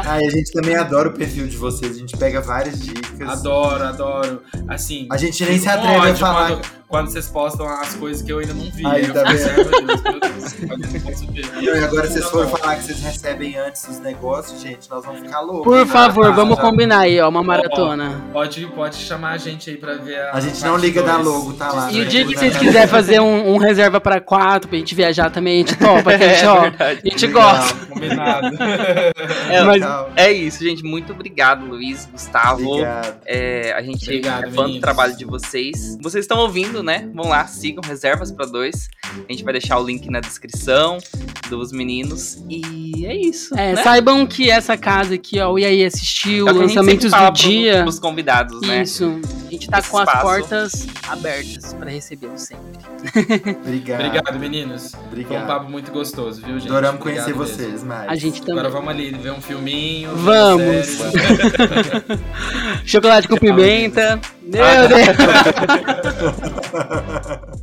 ah, e a gente também adora o perfil de vocês. A gente pega várias dicas. Adoro, adoro. Assim. A gente nem se atreve a falar. Quando, quando vocês postam as coisas que eu ainda não vi. Aí, eu tá vendo? "Meu Deus, meu Deus, eu não posso ver." E agora vocês foram falar que vocês recebem antes os negócios, gente, nós vamos ficar loucos. Por né? favor, tá, vamos já. combinar aí, ó, uma maratona. Pode, pode chamar a gente aí pra ver a. A gente não liga da dois. logo, tá lá. E o né? dia que vocês quiserem fazer um, um reserva pra quatro, pra gente viajar também, a gente topa, que a gente, É ó, verdade. a gente Legal. gosta. Combinado. É, Mas- Legal. é isso, gente. Muito obrigado, Luiz, Gustavo. Obrigado. É, a gente Obrigado, é fã do meninos. trabalho de vocês. Vocês estão ouvindo, né? Vão lá, sigam Reservas pra Dois. A gente vai deixar o link na descrição dos meninos. E é isso. É, né? saibam que essa casa aqui, ó, o IAI assistiu, É lançamentos do dia. Pros convidados, né? Isso, a gente tá Esse com as espaço. portas abertas pra recebê-los sempre. Obrigado. Obrigado, meninos. Foi um Obrigado. papo muito gostoso, viu, gente? Adoramos Obrigado conhecer mesmo. vocês mais. A gente também. Agora vamos ali ver um filminho. Vamos. série. Chocolate com pimenta. Meu. Deus. ha ha ha